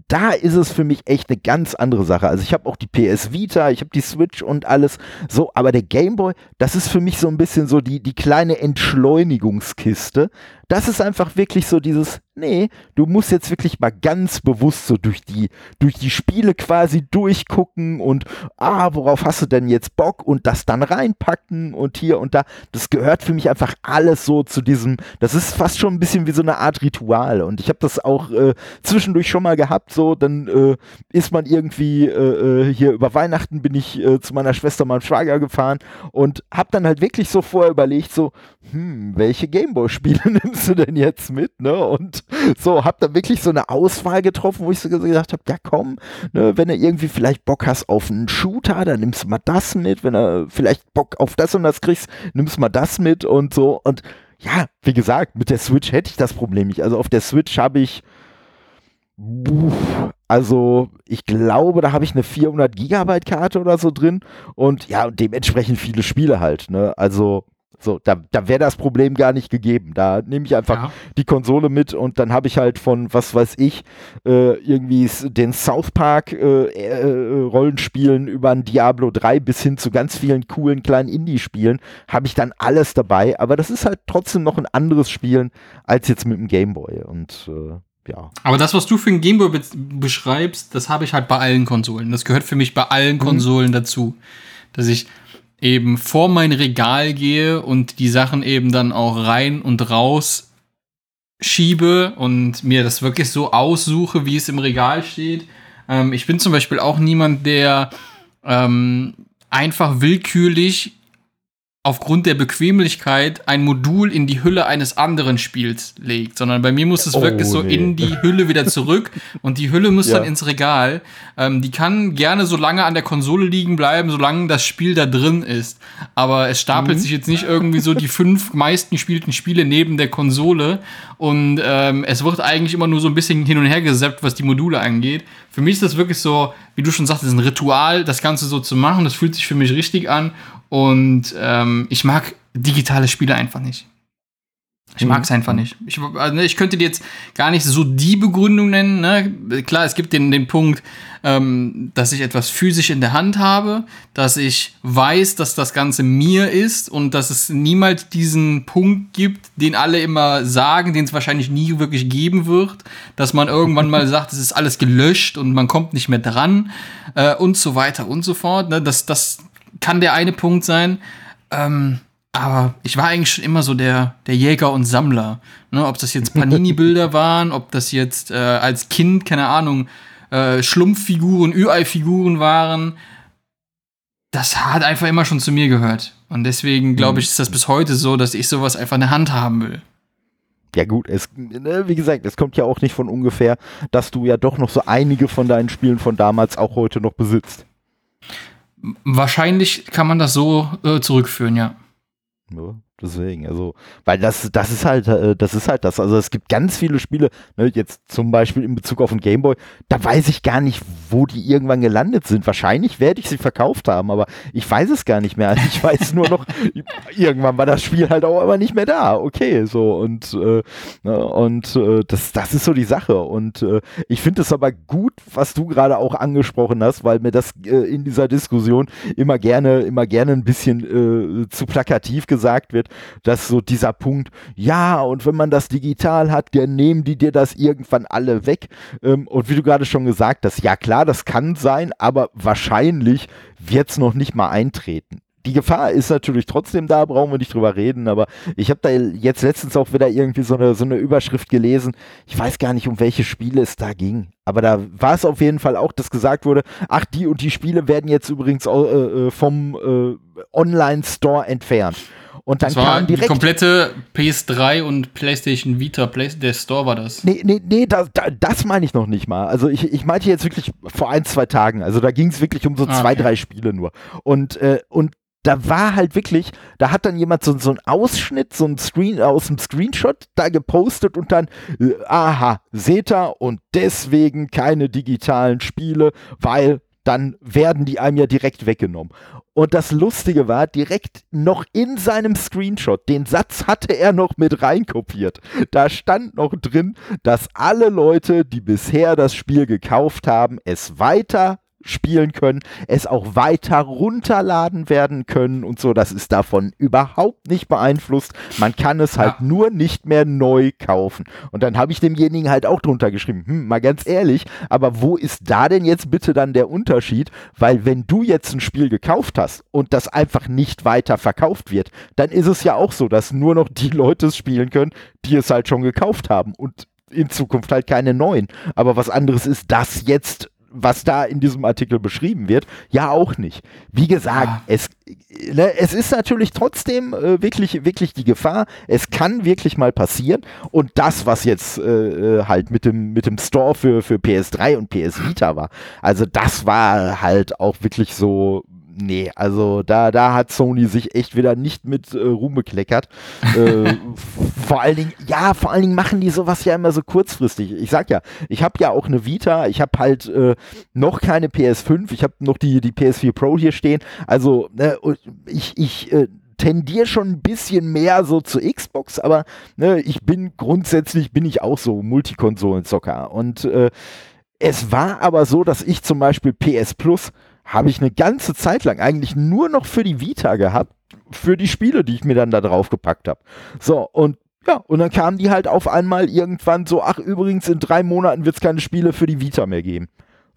da ist es für mich echt eine ganz andere Sache. Also ich habe auch die PS Vita, ich habe die Switch und alles so, aber der Game Boy, das ist für mich so ein bisschen so die, die kleine Entschleunigungskiste. Das ist einfach wirklich so dieses, nee, du musst jetzt wirklich mal ganz bewusst so durch die, durch die Spiele quasi durchgucken und, ah, worauf hast du denn jetzt Bock und das dann reinpacken und hier und da. Das gehört für mich einfach alles so zu diesem, das ist fast schon ein bisschen wie so eine Art Ritual und ich habe das auch äh, zwischendurch schon mal gehabt, so, dann äh, ist man irgendwie äh, äh hier über Weihnachten bin ich äh, zu meiner Schwester, meinem Schwager gefahren und habe dann halt wirklich so vorher überlegt, so, hm, welche Gameboy-Spiele nimmst du denn jetzt mit, ne? Und so, hab dann wirklich so eine Auswahl getroffen, wo ich so gesagt habe, ja komm, ne, wenn du irgendwie vielleicht Bock hast auf einen Shooter, dann nimmst du mal das mit, wenn du vielleicht Bock auf das und das kriegst, nimmst du mal das mit und so und ja, wie gesagt, mit der Switch hätte ich das Problem nicht. Also auf der Switch habe ich also ich glaube, da habe ich eine 400 Gigabyte Karte oder so drin und ja, dementsprechend viele Spiele halt. Ne? Also so, da, da wäre das Problem gar nicht gegeben. Da nehme ich einfach ja. die Konsole mit und dann habe ich halt von, was weiß ich, äh, irgendwie den South Park äh, äh, Rollenspielen über ein Diablo 3 bis hin zu ganz vielen coolen kleinen Indie-Spielen, habe ich dann alles dabei. Aber das ist halt trotzdem noch ein anderes Spielen als jetzt mit dem Gameboy. Und äh, ja. Aber das, was du für ein Gameboy be beschreibst, das habe ich halt bei allen Konsolen. Das gehört für mich bei allen mhm. Konsolen mhm. dazu. Dass ich eben vor mein Regal gehe und die Sachen eben dann auch rein und raus schiebe und mir das wirklich so aussuche, wie es im Regal steht. Ähm, ich bin zum Beispiel auch niemand, der ähm, einfach willkürlich aufgrund der Bequemlichkeit ein Modul in die Hülle eines anderen Spiels legt, sondern bei mir muss es oh, wirklich so nee. in die Hülle wieder zurück und die Hülle muss ja. dann ins Regal. Ähm, die kann gerne so lange an der Konsole liegen bleiben, solange das Spiel da drin ist. Aber es stapelt mhm. sich jetzt nicht irgendwie so die fünf meisten gespielten Spiele neben der Konsole und ähm, es wird eigentlich immer nur so ein bisschen hin und her gesappt, was die Module angeht. Für mich ist das wirklich so, wie du schon sagtest, ein Ritual, das Ganze so zu machen. Das fühlt sich für mich richtig an und ähm, ich mag digitale Spiele einfach nicht. Ich mag es mhm. einfach nicht. Ich, also ich könnte dir jetzt gar nicht so die Begründung nennen. Ne? Klar, es gibt den, den Punkt, ähm, dass ich etwas physisch in der Hand habe, dass ich weiß, dass das Ganze mir ist und dass es niemals diesen Punkt gibt, den alle immer sagen, den es wahrscheinlich nie wirklich geben wird, dass man irgendwann mal sagt, es ist alles gelöscht und man kommt nicht mehr dran äh, und so weiter und so fort. Ne? Das, das, kann der eine Punkt sein. Ähm, aber ich war eigentlich schon immer so der, der Jäger und Sammler. Ne, ob das jetzt Panini-Bilder waren, ob das jetzt äh, als Kind, keine Ahnung, äh, Schlumpffiguren, Ü-Ei-Figuren waren. Das hat einfach immer schon zu mir gehört. Und deswegen glaube mhm. ich, ist das bis heute so, dass ich sowas einfach in der Hand haben will. Ja gut, es, ne, wie gesagt, es kommt ja auch nicht von ungefähr, dass du ja doch noch so einige von deinen Spielen von damals auch heute noch besitzt. Wahrscheinlich kann man das so äh, zurückführen, ja. Ja, deswegen, also, weil das, das ist halt, äh, das ist halt das. Also es gibt ganz viele Spiele, ne, jetzt zum Beispiel in Bezug auf den Gameboy, da weiß ich gar nicht, wo die irgendwann gelandet sind. Wahrscheinlich werde ich sie verkauft haben, aber ich weiß es gar nicht mehr. Also ich weiß nur noch, irgendwann war das Spiel halt auch aber nicht mehr da. Okay, so und äh, und äh, das, das ist so die Sache. Und äh, ich finde es aber gut, was du gerade auch angesprochen hast, weil mir das äh, in dieser Diskussion immer gerne, immer gerne ein bisschen äh, zu plakativ gesagt gesagt dass so dieser Punkt, ja, und wenn man das digital hat, dann nehmen die dir das irgendwann alle weg. Ähm, und wie du gerade schon gesagt hast, ja klar, das kann sein, aber wahrscheinlich wird es noch nicht mal eintreten die Gefahr ist natürlich trotzdem da, brauchen wir nicht drüber reden, aber ich habe da jetzt letztens auch wieder irgendwie so eine, so eine Überschrift gelesen. Ich weiß gar nicht, um welche Spiele es da ging. Aber da war es auf jeden Fall auch, dass gesagt wurde, ach, die und die Spiele werden jetzt übrigens äh, äh vom äh, Online-Store entfernt. Und dann das war kam direkt. Die komplette PS3 und PlayStation Vita, Play der Store war das. Nee, nee, nee, das, das meine ich noch nicht mal. Also ich, ich meinte jetzt wirklich vor ein, zwei Tagen. Also da ging es wirklich um so ah, zwei, okay. drei Spiele nur. Und, äh, und da war halt wirklich, da hat dann jemand so, so einen Ausschnitt, so einen Screen aus dem Screenshot da gepostet und dann, äh, aha, seht ihr, und deswegen keine digitalen Spiele, weil dann werden die einem ja direkt weggenommen. Und das Lustige war, direkt noch in seinem Screenshot, den Satz hatte er noch mit reinkopiert. Da stand noch drin, dass alle Leute, die bisher das Spiel gekauft haben, es weiter spielen können, es auch weiter runterladen werden können und so. Das ist davon überhaupt nicht beeinflusst. Man kann es halt ja. nur nicht mehr neu kaufen. Und dann habe ich demjenigen halt auch drunter geschrieben, hm, mal ganz ehrlich, aber wo ist da denn jetzt bitte dann der Unterschied? Weil wenn du jetzt ein Spiel gekauft hast und das einfach nicht weiter verkauft wird, dann ist es ja auch so, dass nur noch die Leute es spielen können, die es halt schon gekauft haben und in Zukunft halt keine neuen. Aber was anderes ist das jetzt was da in diesem Artikel beschrieben wird, ja auch nicht. Wie gesagt, ah. es, ne, es ist natürlich trotzdem äh, wirklich, wirklich die Gefahr, es kann wirklich mal passieren und das, was jetzt äh, äh halt mit dem, mit dem Store für, für PS3 und PS Vita war, also das war halt auch wirklich so nee, also da, da hat Sony sich echt wieder nicht mit äh, Ruhm bekleckert. äh, vor allen Dingen, ja, vor allen Dingen machen die sowas ja immer so kurzfristig. Ich sag ja, ich habe ja auch eine Vita, ich habe halt äh, noch keine PS5, ich habe noch die, die PS4 Pro hier stehen. Also ne, ich, ich äh, tendiere schon ein bisschen mehr so zu Xbox, aber ne, ich bin grundsätzlich bin ich auch so Multikonsolenzocker und äh, es war aber so, dass ich zum Beispiel PS Plus habe ich eine ganze Zeit lang eigentlich nur noch für die Vita gehabt, für die Spiele, die ich mir dann da drauf gepackt habe. So, und ja, und dann kamen die halt auf einmal irgendwann so, ach übrigens, in drei Monaten wird es keine Spiele für die Vita mehr geben.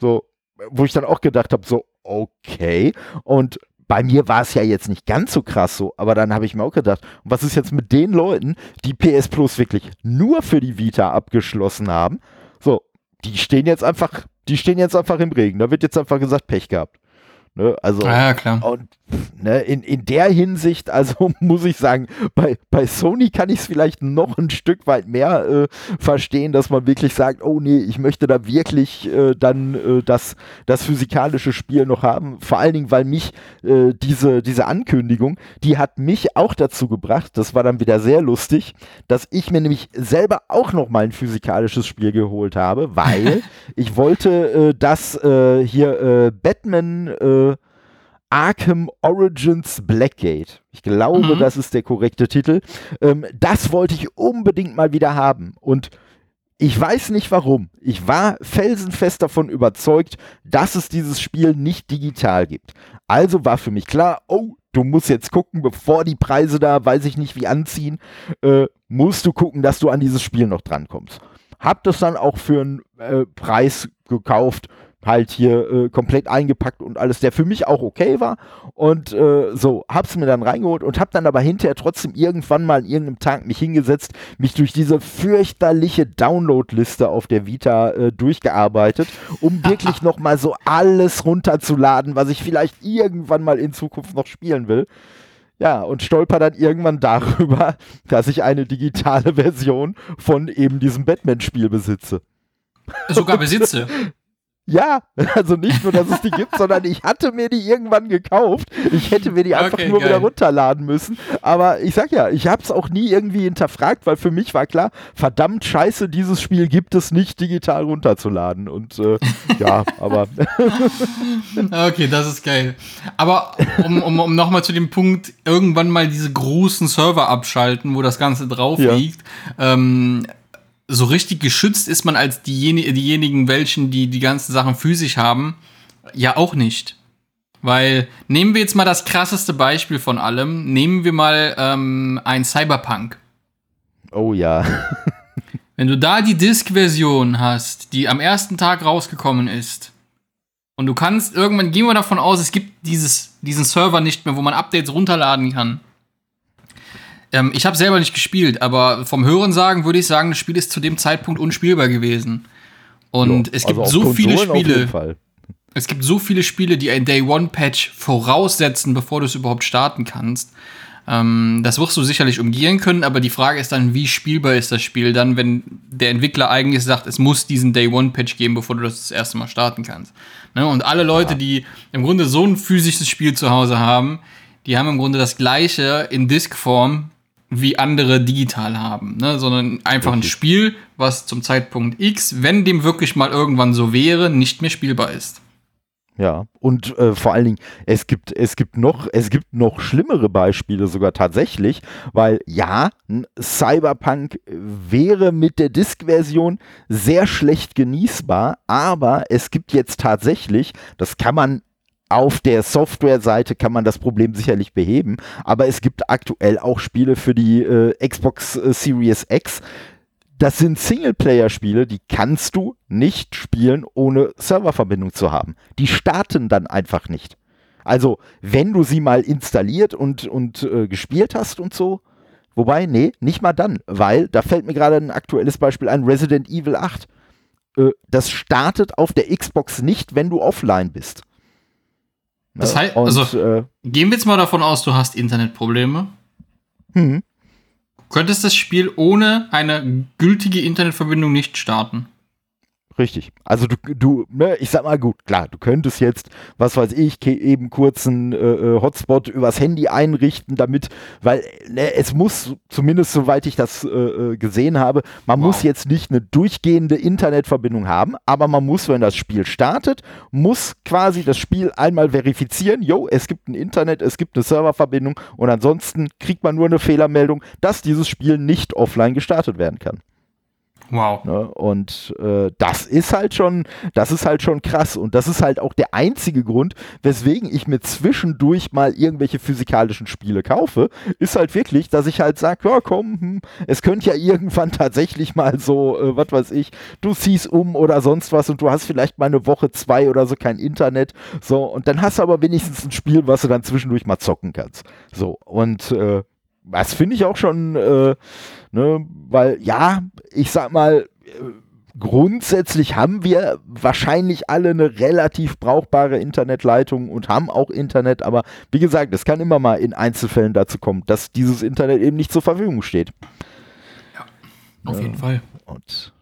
So, wo ich dann auch gedacht habe, so, okay. Und bei mir war es ja jetzt nicht ganz so krass so, aber dann habe ich mir auch gedacht, was ist jetzt mit den Leuten, die PS Plus wirklich nur für die Vita abgeschlossen haben? So, die stehen jetzt einfach, die stehen jetzt einfach im Regen. Da wird jetzt einfach gesagt, Pech gehabt. Ne? Also, ah, ja, klar. Und ne, in, in der Hinsicht, also muss ich sagen, bei, bei Sony kann ich es vielleicht noch ein Stück weit mehr äh, verstehen, dass man wirklich sagt, oh nee, ich möchte da wirklich äh, dann äh, das, das physikalische Spiel noch haben. Vor allen Dingen, weil mich äh, diese, diese Ankündigung, die hat mich auch dazu gebracht, das war dann wieder sehr lustig, dass ich mir nämlich selber auch noch mal ein physikalisches Spiel geholt habe, weil ich wollte äh, das äh, hier Batman Arkham Origins Blackgate. Ich glaube, mhm. das ist der korrekte Titel. Ähm, das wollte ich unbedingt mal wieder haben. Und ich weiß nicht warum. Ich war felsenfest davon überzeugt, dass es dieses Spiel nicht digital gibt. Also war für mich klar, oh, du musst jetzt gucken, bevor die Preise da, weiß ich nicht wie anziehen, äh, musst du gucken, dass du an dieses Spiel noch drankommst. Hab das dann auch für einen äh, Preis gekauft, halt hier äh, komplett eingepackt und alles, der für mich auch okay war. Und äh, so, hab's mir dann reingeholt und hab dann aber hinterher trotzdem irgendwann mal in irgendeinem Tag mich hingesetzt, mich durch diese fürchterliche Downloadliste auf der Vita äh, durchgearbeitet, um wirklich nochmal so alles runterzuladen, was ich vielleicht irgendwann mal in Zukunft noch spielen will. Ja, und stolper dann irgendwann darüber, dass ich eine digitale Version von eben diesem Batman-Spiel besitze. Sogar besitze. Ja, also nicht nur, dass es die gibt, sondern ich hatte mir die irgendwann gekauft. Ich hätte mir die einfach okay, nur geil. wieder runterladen müssen. Aber ich sag ja, ich habe es auch nie irgendwie hinterfragt, weil für mich war klar, verdammt scheiße, dieses Spiel gibt es nicht digital runterzuladen. Und äh, ja, aber. okay, das ist geil. Aber um, um, um nochmal zu dem Punkt, irgendwann mal diese großen Server abschalten, wo das Ganze drauf ja. liegt. Ähm, so richtig geschützt ist man als diejen diejenigen, welchen die die ganzen Sachen physisch haben, ja auch nicht. Weil nehmen wir jetzt mal das krasseste Beispiel von allem. Nehmen wir mal ähm, ein Cyberpunk. Oh ja. Wenn du da die Disk-Version hast, die am ersten Tag rausgekommen ist, und du kannst irgendwann, gehen wir davon aus, es gibt dieses, diesen Server nicht mehr, wo man Updates runterladen kann. Ähm, ich habe selber nicht gespielt, aber vom Hören sagen würde ich sagen, das Spiel ist zu dem Zeitpunkt unspielbar gewesen. Und jo, es gibt also so viele Spiele. Es gibt so viele Spiele, die ein Day One Patch voraussetzen, bevor du es überhaupt starten kannst. Ähm, das wirst du sicherlich umgehen können, aber die Frage ist dann, wie spielbar ist das Spiel dann, wenn der Entwickler eigentlich sagt, es muss diesen Day One Patch geben, bevor du das das erste Mal starten kannst. Ne? Und alle Leute, ja. die im Grunde so ein physisches Spiel zu Hause haben, die haben im Grunde das gleiche in Disk-Form wie andere digital haben, ne? sondern einfach ein Spiel, was zum Zeitpunkt X, wenn dem wirklich mal irgendwann so wäre, nicht mehr spielbar ist. Ja, und äh, vor allen Dingen, es gibt, es gibt noch, es gibt noch schlimmere Beispiele sogar tatsächlich, weil ja, Cyberpunk wäre mit der Disk-Version sehr schlecht genießbar, aber es gibt jetzt tatsächlich, das kann man auf der Software-Seite kann man das Problem sicherlich beheben, aber es gibt aktuell auch Spiele für die äh, Xbox äh, Series X, das sind Singleplayer-Spiele, die kannst du nicht spielen, ohne Serververbindung zu haben. Die starten dann einfach nicht. Also, wenn du sie mal installiert und, und äh, gespielt hast und so, wobei, nee, nicht mal dann, weil, da fällt mir gerade ein aktuelles Beispiel ein, Resident Evil 8. Äh, das startet auf der Xbox nicht, wenn du offline bist. Das heißt, und, also, äh, gehen wir jetzt mal davon aus, du hast Internetprobleme. Mhm könntest das Spiel ohne eine gültige Internetverbindung nicht starten. Richtig. Also du, du, ne, ich sag mal gut, klar, du könntest jetzt, was weiß ich, eben kurz einen äh, äh, Hotspot übers Handy einrichten, damit, weil ne, es muss, zumindest soweit ich das äh, äh, gesehen habe, man wow. muss jetzt nicht eine durchgehende Internetverbindung haben, aber man muss, wenn das Spiel startet, muss quasi das Spiel einmal verifizieren, jo, es gibt ein Internet, es gibt eine Serververbindung und ansonsten kriegt man nur eine Fehlermeldung, dass dieses Spiel nicht offline gestartet werden kann. Wow. Ne? Und äh, das ist halt schon, das ist halt schon krass. Und das ist halt auch der einzige Grund, weswegen ich mir zwischendurch mal irgendwelche physikalischen Spiele kaufe, ist halt wirklich, dass ich halt sage, ja komm, hm, es könnte ja irgendwann tatsächlich mal so, äh, was weiß ich, du ziehst um oder sonst was und du hast vielleicht mal eine Woche, zwei oder so kein Internet. So, und dann hast du aber wenigstens ein Spiel, was du dann zwischendurch mal zocken kannst. So, und äh, das finde ich auch schon, äh, ne, weil ja, ich sag mal, äh, grundsätzlich haben wir wahrscheinlich alle eine relativ brauchbare Internetleitung und haben auch Internet, aber wie gesagt, es kann immer mal in Einzelfällen dazu kommen, dass dieses Internet eben nicht zur Verfügung steht. Ja, auf jeden Fall. Und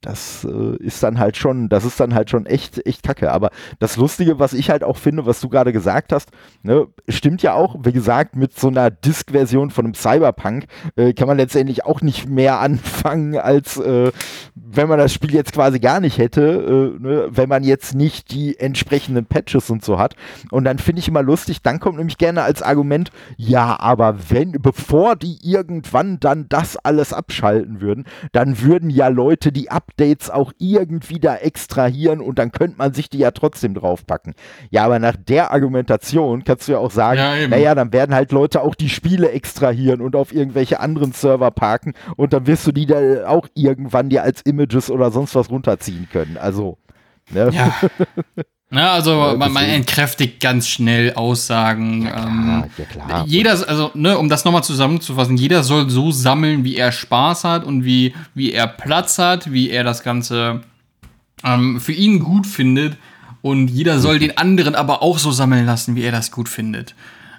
das äh, ist dann halt schon, das ist dann halt schon echt, echt kacke. Aber das Lustige, was ich halt auch finde, was du gerade gesagt hast, ne, stimmt ja auch, wie gesagt, mit so einer Disk-Version von einem Cyberpunk äh, kann man letztendlich auch nicht mehr anfangen, als äh, wenn man das Spiel jetzt quasi gar nicht hätte, äh, ne, wenn man jetzt nicht die entsprechenden Patches und so hat. Und dann finde ich immer lustig, dann kommt nämlich gerne als Argument, ja, aber wenn, bevor die irgendwann dann das alles abschalten würden, dann würden ja Leute die ab Updates auch irgendwie da extrahieren und dann könnte man sich die ja trotzdem draufpacken. Ja, aber nach der Argumentation kannst du ja auch sagen, ja, naja, dann werden halt Leute auch die Spiele extrahieren und auf irgendwelche anderen Server parken und dann wirst du die da auch irgendwann dir als Images oder sonst was runterziehen können. Also, ne? Ja. Ja, also ja, man, man, entkräftigt ganz schnell Aussagen. Ja, klar, ähm, ja, klar. Jeder, also ne, um das nochmal zusammenzufassen, jeder soll so sammeln, wie er Spaß hat und wie, wie er Platz hat, wie er das Ganze ähm, für ihn gut findet. Und jeder soll den anderen aber auch so sammeln lassen, wie er das gut findet.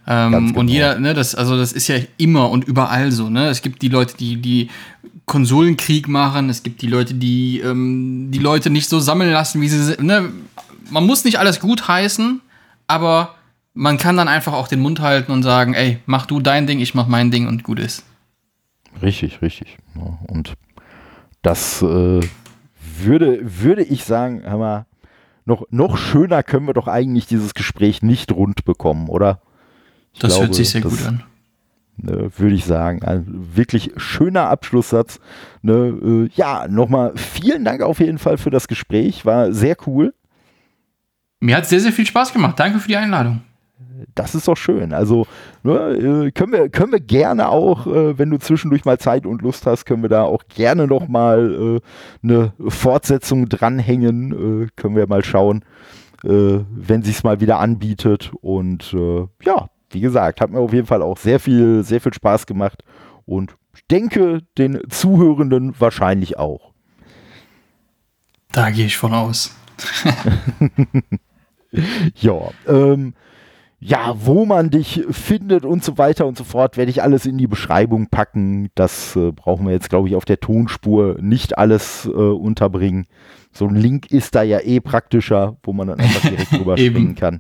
Ähm, genau. Und jeder, ne, das, also das ist ja immer und überall so, ne? Es gibt die Leute, die, die Konsolenkrieg machen, es gibt die Leute, die ähm, die Leute nicht so sammeln lassen, wie sie sind, ne? Man muss nicht alles gut heißen, aber man kann dann einfach auch den Mund halten und sagen, ey, mach du dein Ding, ich mach mein Ding und gut ist. Richtig, richtig. Und das äh, würde, würde ich sagen, hör mal, noch, noch schöner können wir doch eigentlich dieses Gespräch nicht rund bekommen, oder? Ich das glaube, hört sich sehr das, gut an. Ne, würde ich sagen. Ein wirklich schöner Abschlusssatz. Ne, äh, ja, nochmal vielen Dank auf jeden Fall für das Gespräch. War sehr cool. Mir hat sehr, sehr viel Spaß gemacht. Danke für die Einladung. Das ist doch schön. Also ne, äh, können, wir, können wir gerne auch, äh, wenn du zwischendurch mal Zeit und Lust hast, können wir da auch gerne noch mal äh, eine Fortsetzung dranhängen. Äh, können wir mal schauen, wenn sich es mal wieder anbietet. Und ja, wie gesagt, hat mir auf jeden Fall auch sehr viel, sehr viel Spaß gemacht. Und ich denke, den Zuhörenden wahrscheinlich auch. Da gehe ich von aus. ja, ähm, ja, wo man dich findet und so weiter und so fort, werde ich alles in die Beschreibung packen. Das äh, brauchen wir jetzt, glaube ich, auf der Tonspur nicht alles äh, unterbringen. So ein Link ist da ja eh praktischer, wo man dann einfach direkt drüber springen kann.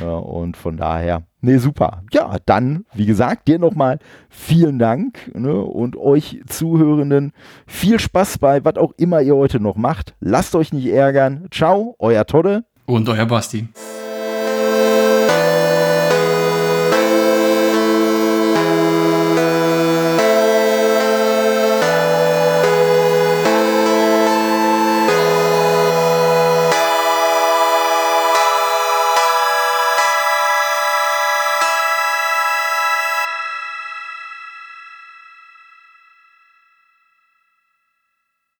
Ja, und von daher, Nee, super. Ja, dann, wie gesagt, dir nochmal vielen Dank ne, und euch Zuhörenden viel Spaß bei, was auch immer ihr heute noch macht. Lasst euch nicht ärgern. Ciao, euer Todde. Und euer Basti.